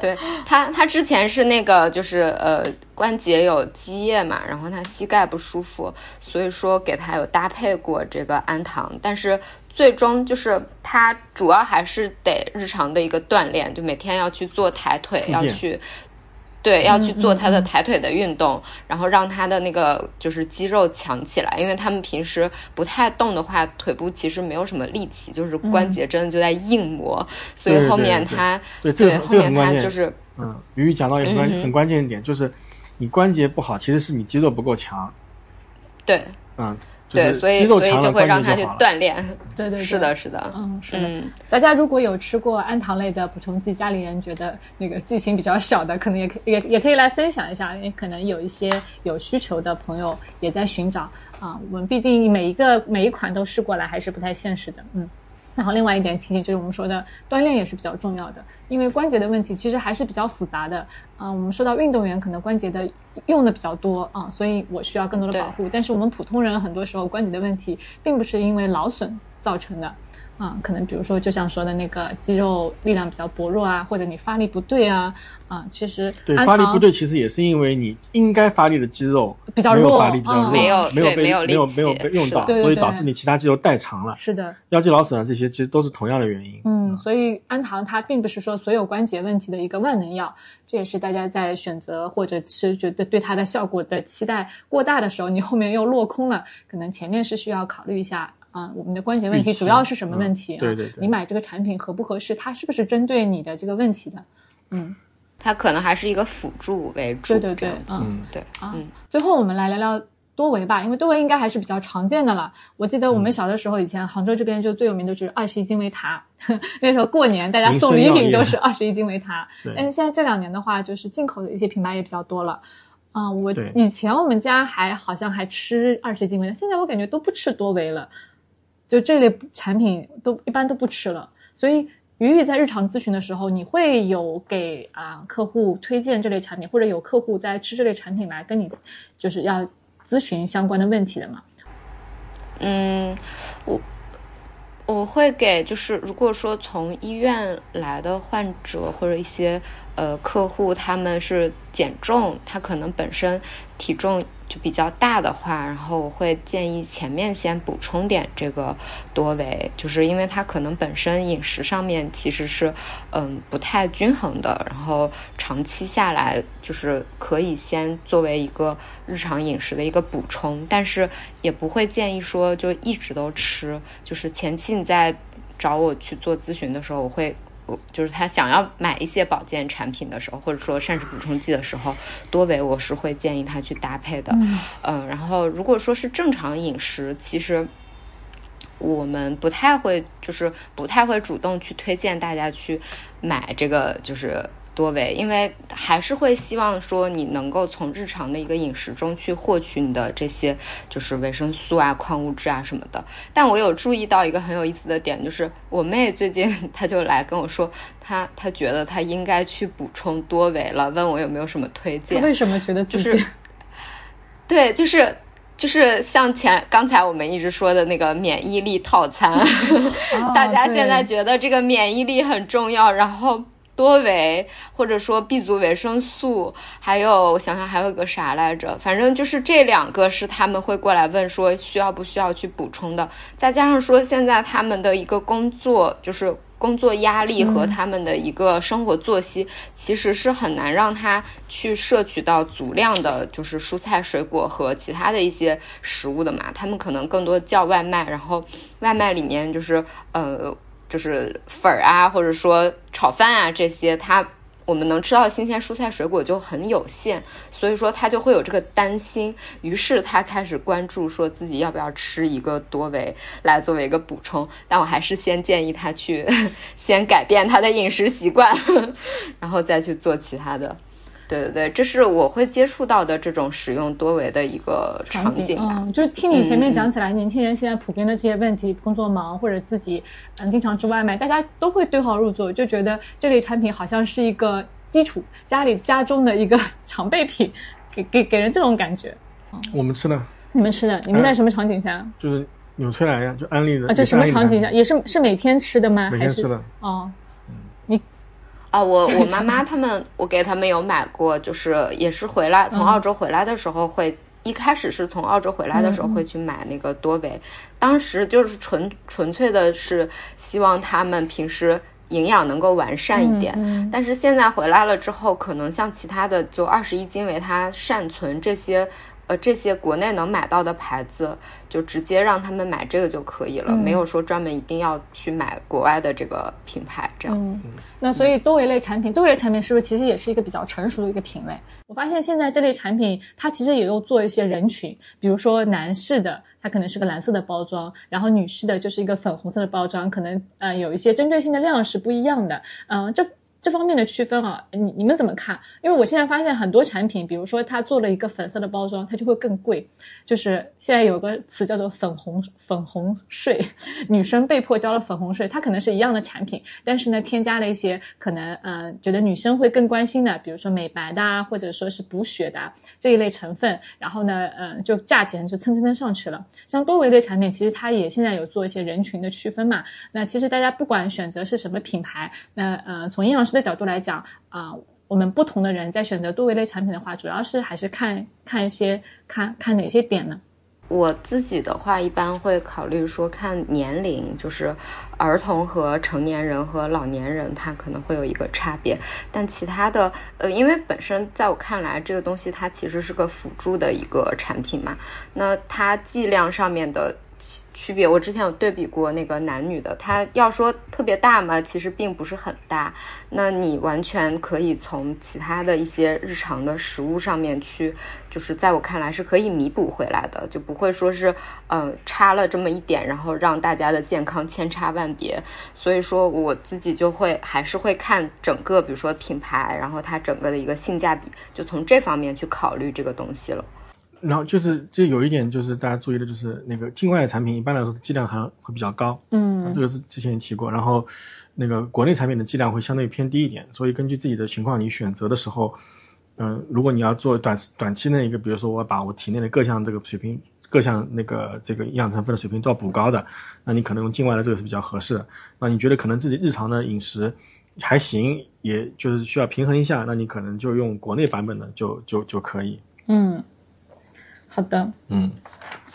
对她她之前是那个就是呃关节有积液嘛，然后她膝盖不舒服，所以说给她有搭配过这个氨糖，但是最终就是她主要还是得日常的一个锻炼，就每天要去做抬腿，要去。对，要去做他的抬腿的运动，然后让他的那个就是肌肉强起来，因为他们平时不太动的话，腿部其实没有什么力气，就是关节真的就在硬磨，所以后面他
对这个
后面他就是
嗯，鱼鱼讲到一个关很关键一点，就是你关节不好，其实是你肌肉不够强，
对，
嗯。
对，所以所以就会让他去锻炼。
对对，
是的，是的，
嗯，是的。大家如果有吃过氨糖类的补充剂，家里人觉得那个剂型比较小的，可能也可也也可以来分享一下，因为可能有一些有需求的朋友也在寻找啊。我们毕竟每一个每一款都试过来，还是不太现实的，嗯。然后另外一点提醒就是我们说的锻炼也是比较重要的，因为关节的问题其实还是比较复杂的啊。我们说到运动员可能关节的用的比较多啊，所以我需要更多的保护。但是我们普通人很多时候关节的问题并不是因为劳损造成的。啊，可能比如说，就像说的那个肌肉力量比较薄弱啊，或者你发力不对啊，啊，其实
对发力不对，其实也是因为你应该发力的肌肉
比较弱，
发力比较弱，
没
有
没有
被没
有
没有被用到，所以导致你其他肌肉代偿了。
是的，
腰肌劳损啊，这些其实都是同样的原因。
嗯，所以氨糖它并不是说所有关节问题的一个万能药，这也是大家在选择或者吃觉得对它的效果的期待过大的时候，你后面又落空了，可能前面是需要考虑一下。啊，我们的关节问题主要是什么问题啊？
对对对，
你买这个产品合不合适？它是不是针对你的这个问题的？嗯，
它可能还是一个辅助为主。
对对对，
嗯，对
啊。最后我们来聊聊多维吧，因为多维应该还是比较常见的了。我记得我们小的时候，以前杭州这边就最有名的就是二十一金维塔，<laughs> 那时候过年大家送礼品都是二十一金维塔。<laughs> 但是现在这两年的话，就是进口的一些品牌也比较多了。啊，我以前我们家还好像还吃二十金维的，现在我感觉都不吃多维了，就这类产品都一般都不吃了。所以鱼鱼在日常咨询的时候，你会有给啊客户推荐这类产品，或者有客户在吃这类产品来跟你就是要。咨询相关的问题的吗？
嗯，我我会给，就是如果说从医院来的患者或者一些呃客户，他们是减重，他可能本身体重。就比较大的话，然后我会建议前面先补充点这个多维，就是因为他可能本身饮食上面其实是嗯不太均衡的，然后长期下来就是可以先作为一个日常饮食的一个补充，但是也不会建议说就一直都吃。就是前期你在找我去做咨询的时候，我会。就是他想要买一些保健产品的时候，或者说膳食补充剂的时候，多维我是会建议他去搭配的。嗯，然后如果说是正常饮食，其实我们不太会，就是不太会主动去推荐大家去买这个，就是。多维，因为还是会希望说你能够从日常的一个饮食中去获取你的这些就是维生素啊、矿物质啊什么的。但我有注意到一个很有意思的点，就是我妹最近 <laughs> 她就来跟我说，她她觉得她应该去补充多维了，问我有没有什么推荐。
为什么觉得
就是？<laughs> 对，就是就是像前刚才我们一直说的那个免疫力套餐，<laughs> 大家现在觉得这个免疫力很重要，然后。多维或者说 B 族维生素，还有我想想还有个啥来着，反正就是这两个是他们会过来问说需要不需要去补充的。再加上说现在他们的一个工作就是工作压力和他们的一个生活作息，其实是很难让他去摄取到足量的，就是蔬菜水果和其他的一些食物的嘛。他们可能更多叫外卖，然后外卖里面就是呃。就是粉儿啊，或者说炒饭啊这些，它我们能吃到新鲜蔬菜水果就很有限，所以说他就会有这个担心，于是他开始关注说自己要不要吃一个多维来作为一个补充，但我还是先建议他去 <laughs> 先改变他的饮食习惯，<laughs> 然后再去做其他的。对对对，这是我会接触到的这种使用多维的一个场景
嗯，就听你前面讲起来，年轻人现在普遍的这些问题，工作忙或者自己嗯经常吃外卖，大家都会对号入座，就觉得这类产品好像是一个基础，家里家中的一个 <laughs> 常备品，给给给人这种感觉。
我们吃的，
你们吃的，你们在什么场景下？
就是纽崔莱呀，就安利的。
啊，就什么场景下？也是是每天吃的吗？
每天吃的。
哦。
啊，我我妈妈他们，我给他们有买过，就是也是回来从澳洲回来的时候会，一开始是从澳洲回来的时候会去买那个多维，当时就是纯纯粹的是希望他们平时营养能够完善一点，但是现在回来了之后，可能像其他的就二十一金维他善存这些。呃，这些国内能买到的牌子，就直接让他们买这个就可以了，没有说专门一定要去买国外的这个品牌这样。
嗯，那所以多维类产品，多维类产品是不是其实也是一个比较成熟的一个品类？我发现现在这类产品，它其实也有做一些人群，比如说男士的，它可能是个蓝色的包装，然后女士的就是一个粉红色的包装，可能呃有一些针对性的量是不一样的。嗯，这。这方面的区分啊，你你们怎么看？因为我现在发现很多产品，比如说它做了一个粉色的包装，它就会更贵。就是现在有个词叫做“粉红粉红税”，女生被迫交了粉红税。它可能是一样的产品，但是呢，添加了一些可能嗯，觉得女生会更关心的，比如说美白的啊，或者说是补血的啊这一类成分。然后呢，嗯，就价钱就蹭蹭蹭上去了。像多维类产品，其实它也现在有做一些人群的区分嘛。那其实大家不管选择是什么品牌，那呃，从营养师。的角度来讲啊，我们不同的人在选择多维类产品的话，主要是还是看看一些看看哪些点呢？
我自己的话，一般会考虑说看年龄，就是儿童和成年人和老年人，他可能会有一个差别。但其他的，呃，因为本身在我看来，这个东西它其实是个辅助的一个产品嘛，那它剂量上面的。区别，我之前有对比过那个男女的，它要说特别大嘛，其实并不是很大。那你完全可以从其他的一些日常的食物上面去，就是在我看来是可以弥补回来的，就不会说是呃差了这么一点，然后让大家的健康千差万别。所以说我自己就会还是会看整个，比如说品牌，然后它整个的一个性价比，就从这方面去考虑这个东西了。
然后就是就有一点就是大家注意的，就是那个境外的产品一般来说剂量还会比较高，
嗯，
这个是之前也提过。然后那个国内产品的剂量会相对偏低一点，所以根据自己的情况，你选择的时候，嗯，如果你要做短短期内一个，比如说我把我体内的各项这个水平、各项那个这个营养成分的水平都要补高的，那你可能用境外的这个是比较合适的。那你觉得可能自己日常的饮食还行，也就是需要平衡一下，那你可能就用国内版本的就就就可以。
嗯。好的，
嗯，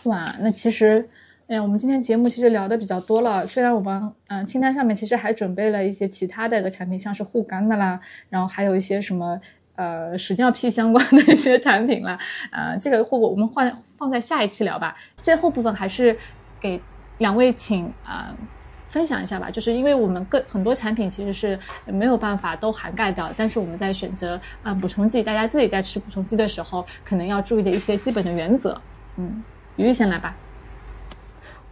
哇，那其实，哎呀，我们今天节目其实聊的比较多了。虽然我们嗯清单上面其实还准备了一些其他的一个产品，像是护肝的啦，然后还有一些什么呃屎尿屁相关的一些产品啦，呃，这个护我们换放在下一期聊吧。最后部分还是给两位请啊。分享一下吧，就是因为我们各很多产品其实是没有办法都涵盖掉，但是我们在选择啊补充剂，大家自己在吃补充剂的时候，可能要注意的一些基本的原则。嗯，鱼鱼先来吧。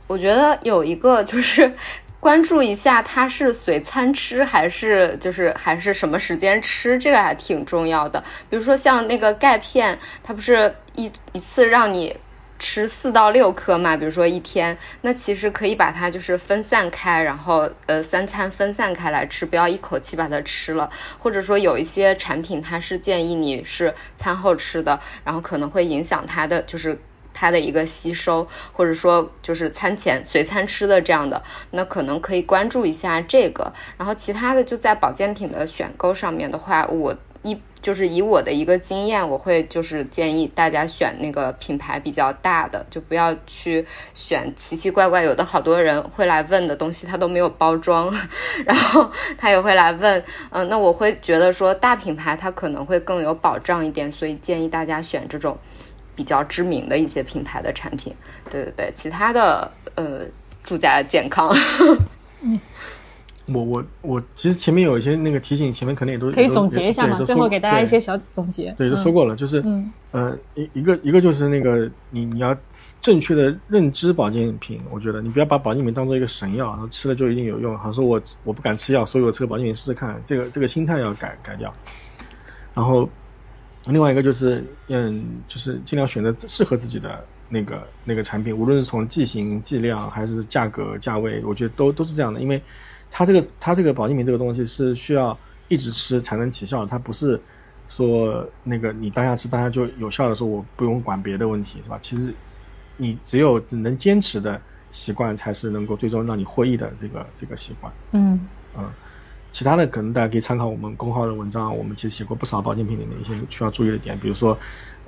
我觉得有一个就是关注一下它是随餐吃还是就是还是什么时间吃，这个还挺重要的。比如说像那个钙片，它不是一一次让你。吃四到六颗嘛，比如说一天，那其实可以把它就是分散开，然后呃三餐分散开来吃，不要一口气把它吃了。或者说有一些产品它是建议你是餐后吃的，然后可能会影响它的就是它的一个吸收，或者说就是餐前随餐吃的这样的，那可能可以关注一下这个。然后其他的就在保健品的选购上面的话，我。一就是以我的一个经验，我会就是建议大家选那个品牌比较大的，就不要去选奇奇怪怪。有的好多人会来问的东西，他都没有包装，<laughs> 然后他也会来问，嗯，那我会觉得说大品牌它可能会更有保障一点，所以建议大家选这种比较知名的一些品牌的产品。对对对，其他的呃，祝家健康。<laughs>
嗯。
我我我其实前面有一些那个提醒，前面可能也都
可以总结一下嘛，最后给大家一些小总结。
对，都说过了，就是嗯呃一一个一个就是那个你你要正确的认知保健品，我觉得你不要把保健品当做一个神药，然后吃了就一定有用。好像说我我不敢吃药，所以我吃个保健品试试看，这个这个心态要改改掉。然后另外一个就是嗯，就是尽量选择适合自己的那个那个产品，无论是从剂型、剂量还是价格、价位，我觉得都都是这样的，因为。它这个它这个保健品这个东西是需要一直吃才能起效，它不是说那个你当下吃当下就有效的时候，我不用管别的问题，是吧？其实你只有能坚持的习惯，才是能够最终让你获益的这个这个习惯。
嗯
嗯，其他的可能大家可以参考我们公号的文章，我们其实写过不少保健品里面一些需要注意的点，比如说。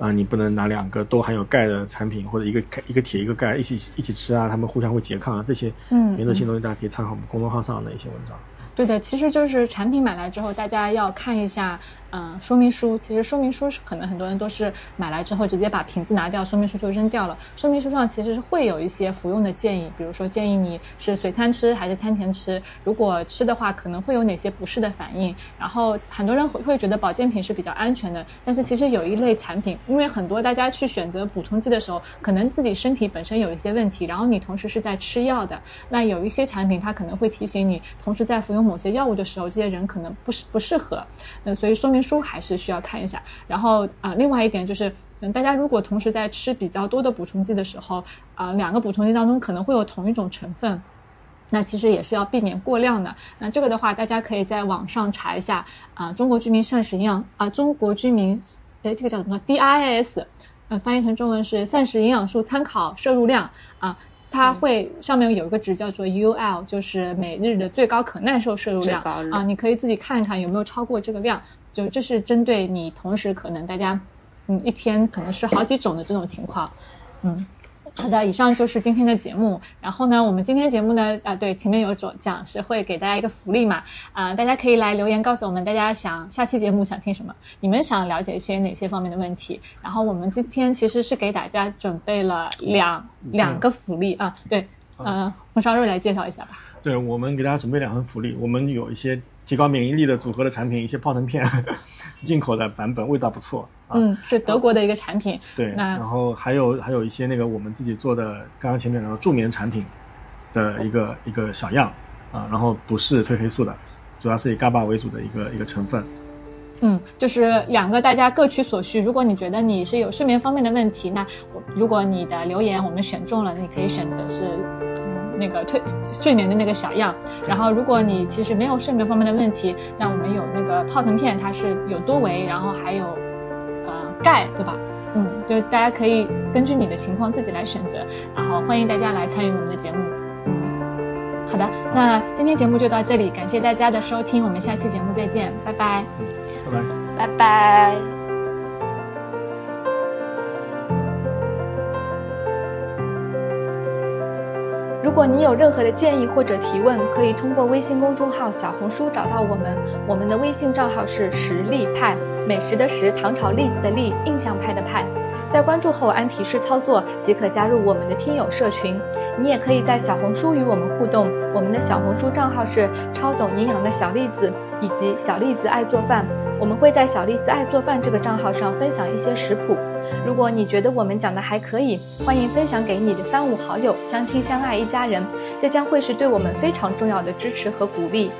啊，你不能拿两个都含有钙的产品，或者一个一个铁一个钙一起一起吃啊，他们互相会拮抗啊，这些原则性东西大家可以参考我们公众号上的一些文章。
对的，其实就是产品买来之后，大家要看一下。嗯，说明书其实说明书是可能很多人都是买来之后直接把瓶子拿掉，说明书就扔掉了。说明书上其实是会有一些服用的建议，比如说建议你是随餐吃还是餐前吃，如果吃的话可能会有哪些不适的反应。然后很多人会会觉得保健品是比较安全的，但是其实有一类产品，因为很多大家去选择补充剂的时候，可能自己身体本身有一些问题，然后你同时是在吃药的，那有一些产品它可能会提醒你，同时在服用某些药物的时候，这些人可能不适不适合。嗯，所以说明。书还是需要看一下，然后啊，另外一点就是，嗯，大家如果同时在吃比较多的补充剂的时候，啊，两个补充剂当中可能会有同一种成分，那其实也是要避免过量的。那这个的话，大家可以在网上查一下啊，中国居民膳食营养啊，中国居民，哎，这个叫什么 DIS，呃，翻译成中文是膳食营养素参考摄入量啊。它会上面有一个值叫做 UL，就是每日的最高可耐受摄入量啊，你可以自己看一看有没有超过这个量。就这是针对你同时可能大家，嗯，一天可能是好几种的这种情况，嗯，好的，以上就是今天的节目。然后呢，我们今天节目呢，啊，对，前面有讲讲是会给大家一个福利嘛，啊，大家可以来留言告诉我们，大家想下期节目想听什么，你们想了解一些哪些方面的问题。然后我们今天其实是给大家准备了两两个福利啊，对，呃，红烧肉来介绍一下吧。
对我们给大家准备两份福利，我们有一些提高免疫力的组合的产品，一些泡腾片，<laughs> 进口的版本味道不错。
嗯，是德国的一个产品。
对，
那
然后还有还有一些那个我们自己做的，刚刚前面讲的助眠产品的一个一个小样啊，然后不是褪黑素的，主要是以 GABA 为主的一个一个成分。
嗯，就是两个大家各取所需。如果你觉得你是有睡眠方面的问题，那我如果你的留言我们选中了，你可以选择是嗯那个退睡眠的那个小样。然后如果你其实没有睡眠方面的问题，那我们有那个泡腾片，它是有多维，然后还有呃钙，对吧？嗯，就大家可以根据你的情况自己来选择。然后欢迎大家来参与我们的节目。嗯，好的，那今天节目就到这里，感谢大家的收听，我们下期节目再见，拜拜。
拜拜。
拜拜。
如果你有任何的建议或者提问，可以通过微信公众号、小红书找到我们。我们的微信账号是实力派，美食的食，糖炒栗子的栗，印象派的派。在关注后按提示操作，即可加入我们的听友社群。你也可以在小红书与我们互动，我们的小红书账号是超懂营养的小栗子以及小栗子爱做饭。我们会在小栗子爱做饭这个账号上分享一些食谱。如果你觉得我们讲的还可以，欢迎分享给你的三五好友，相亲相爱一家人，这将会是对我们非常重要的支持和鼓励。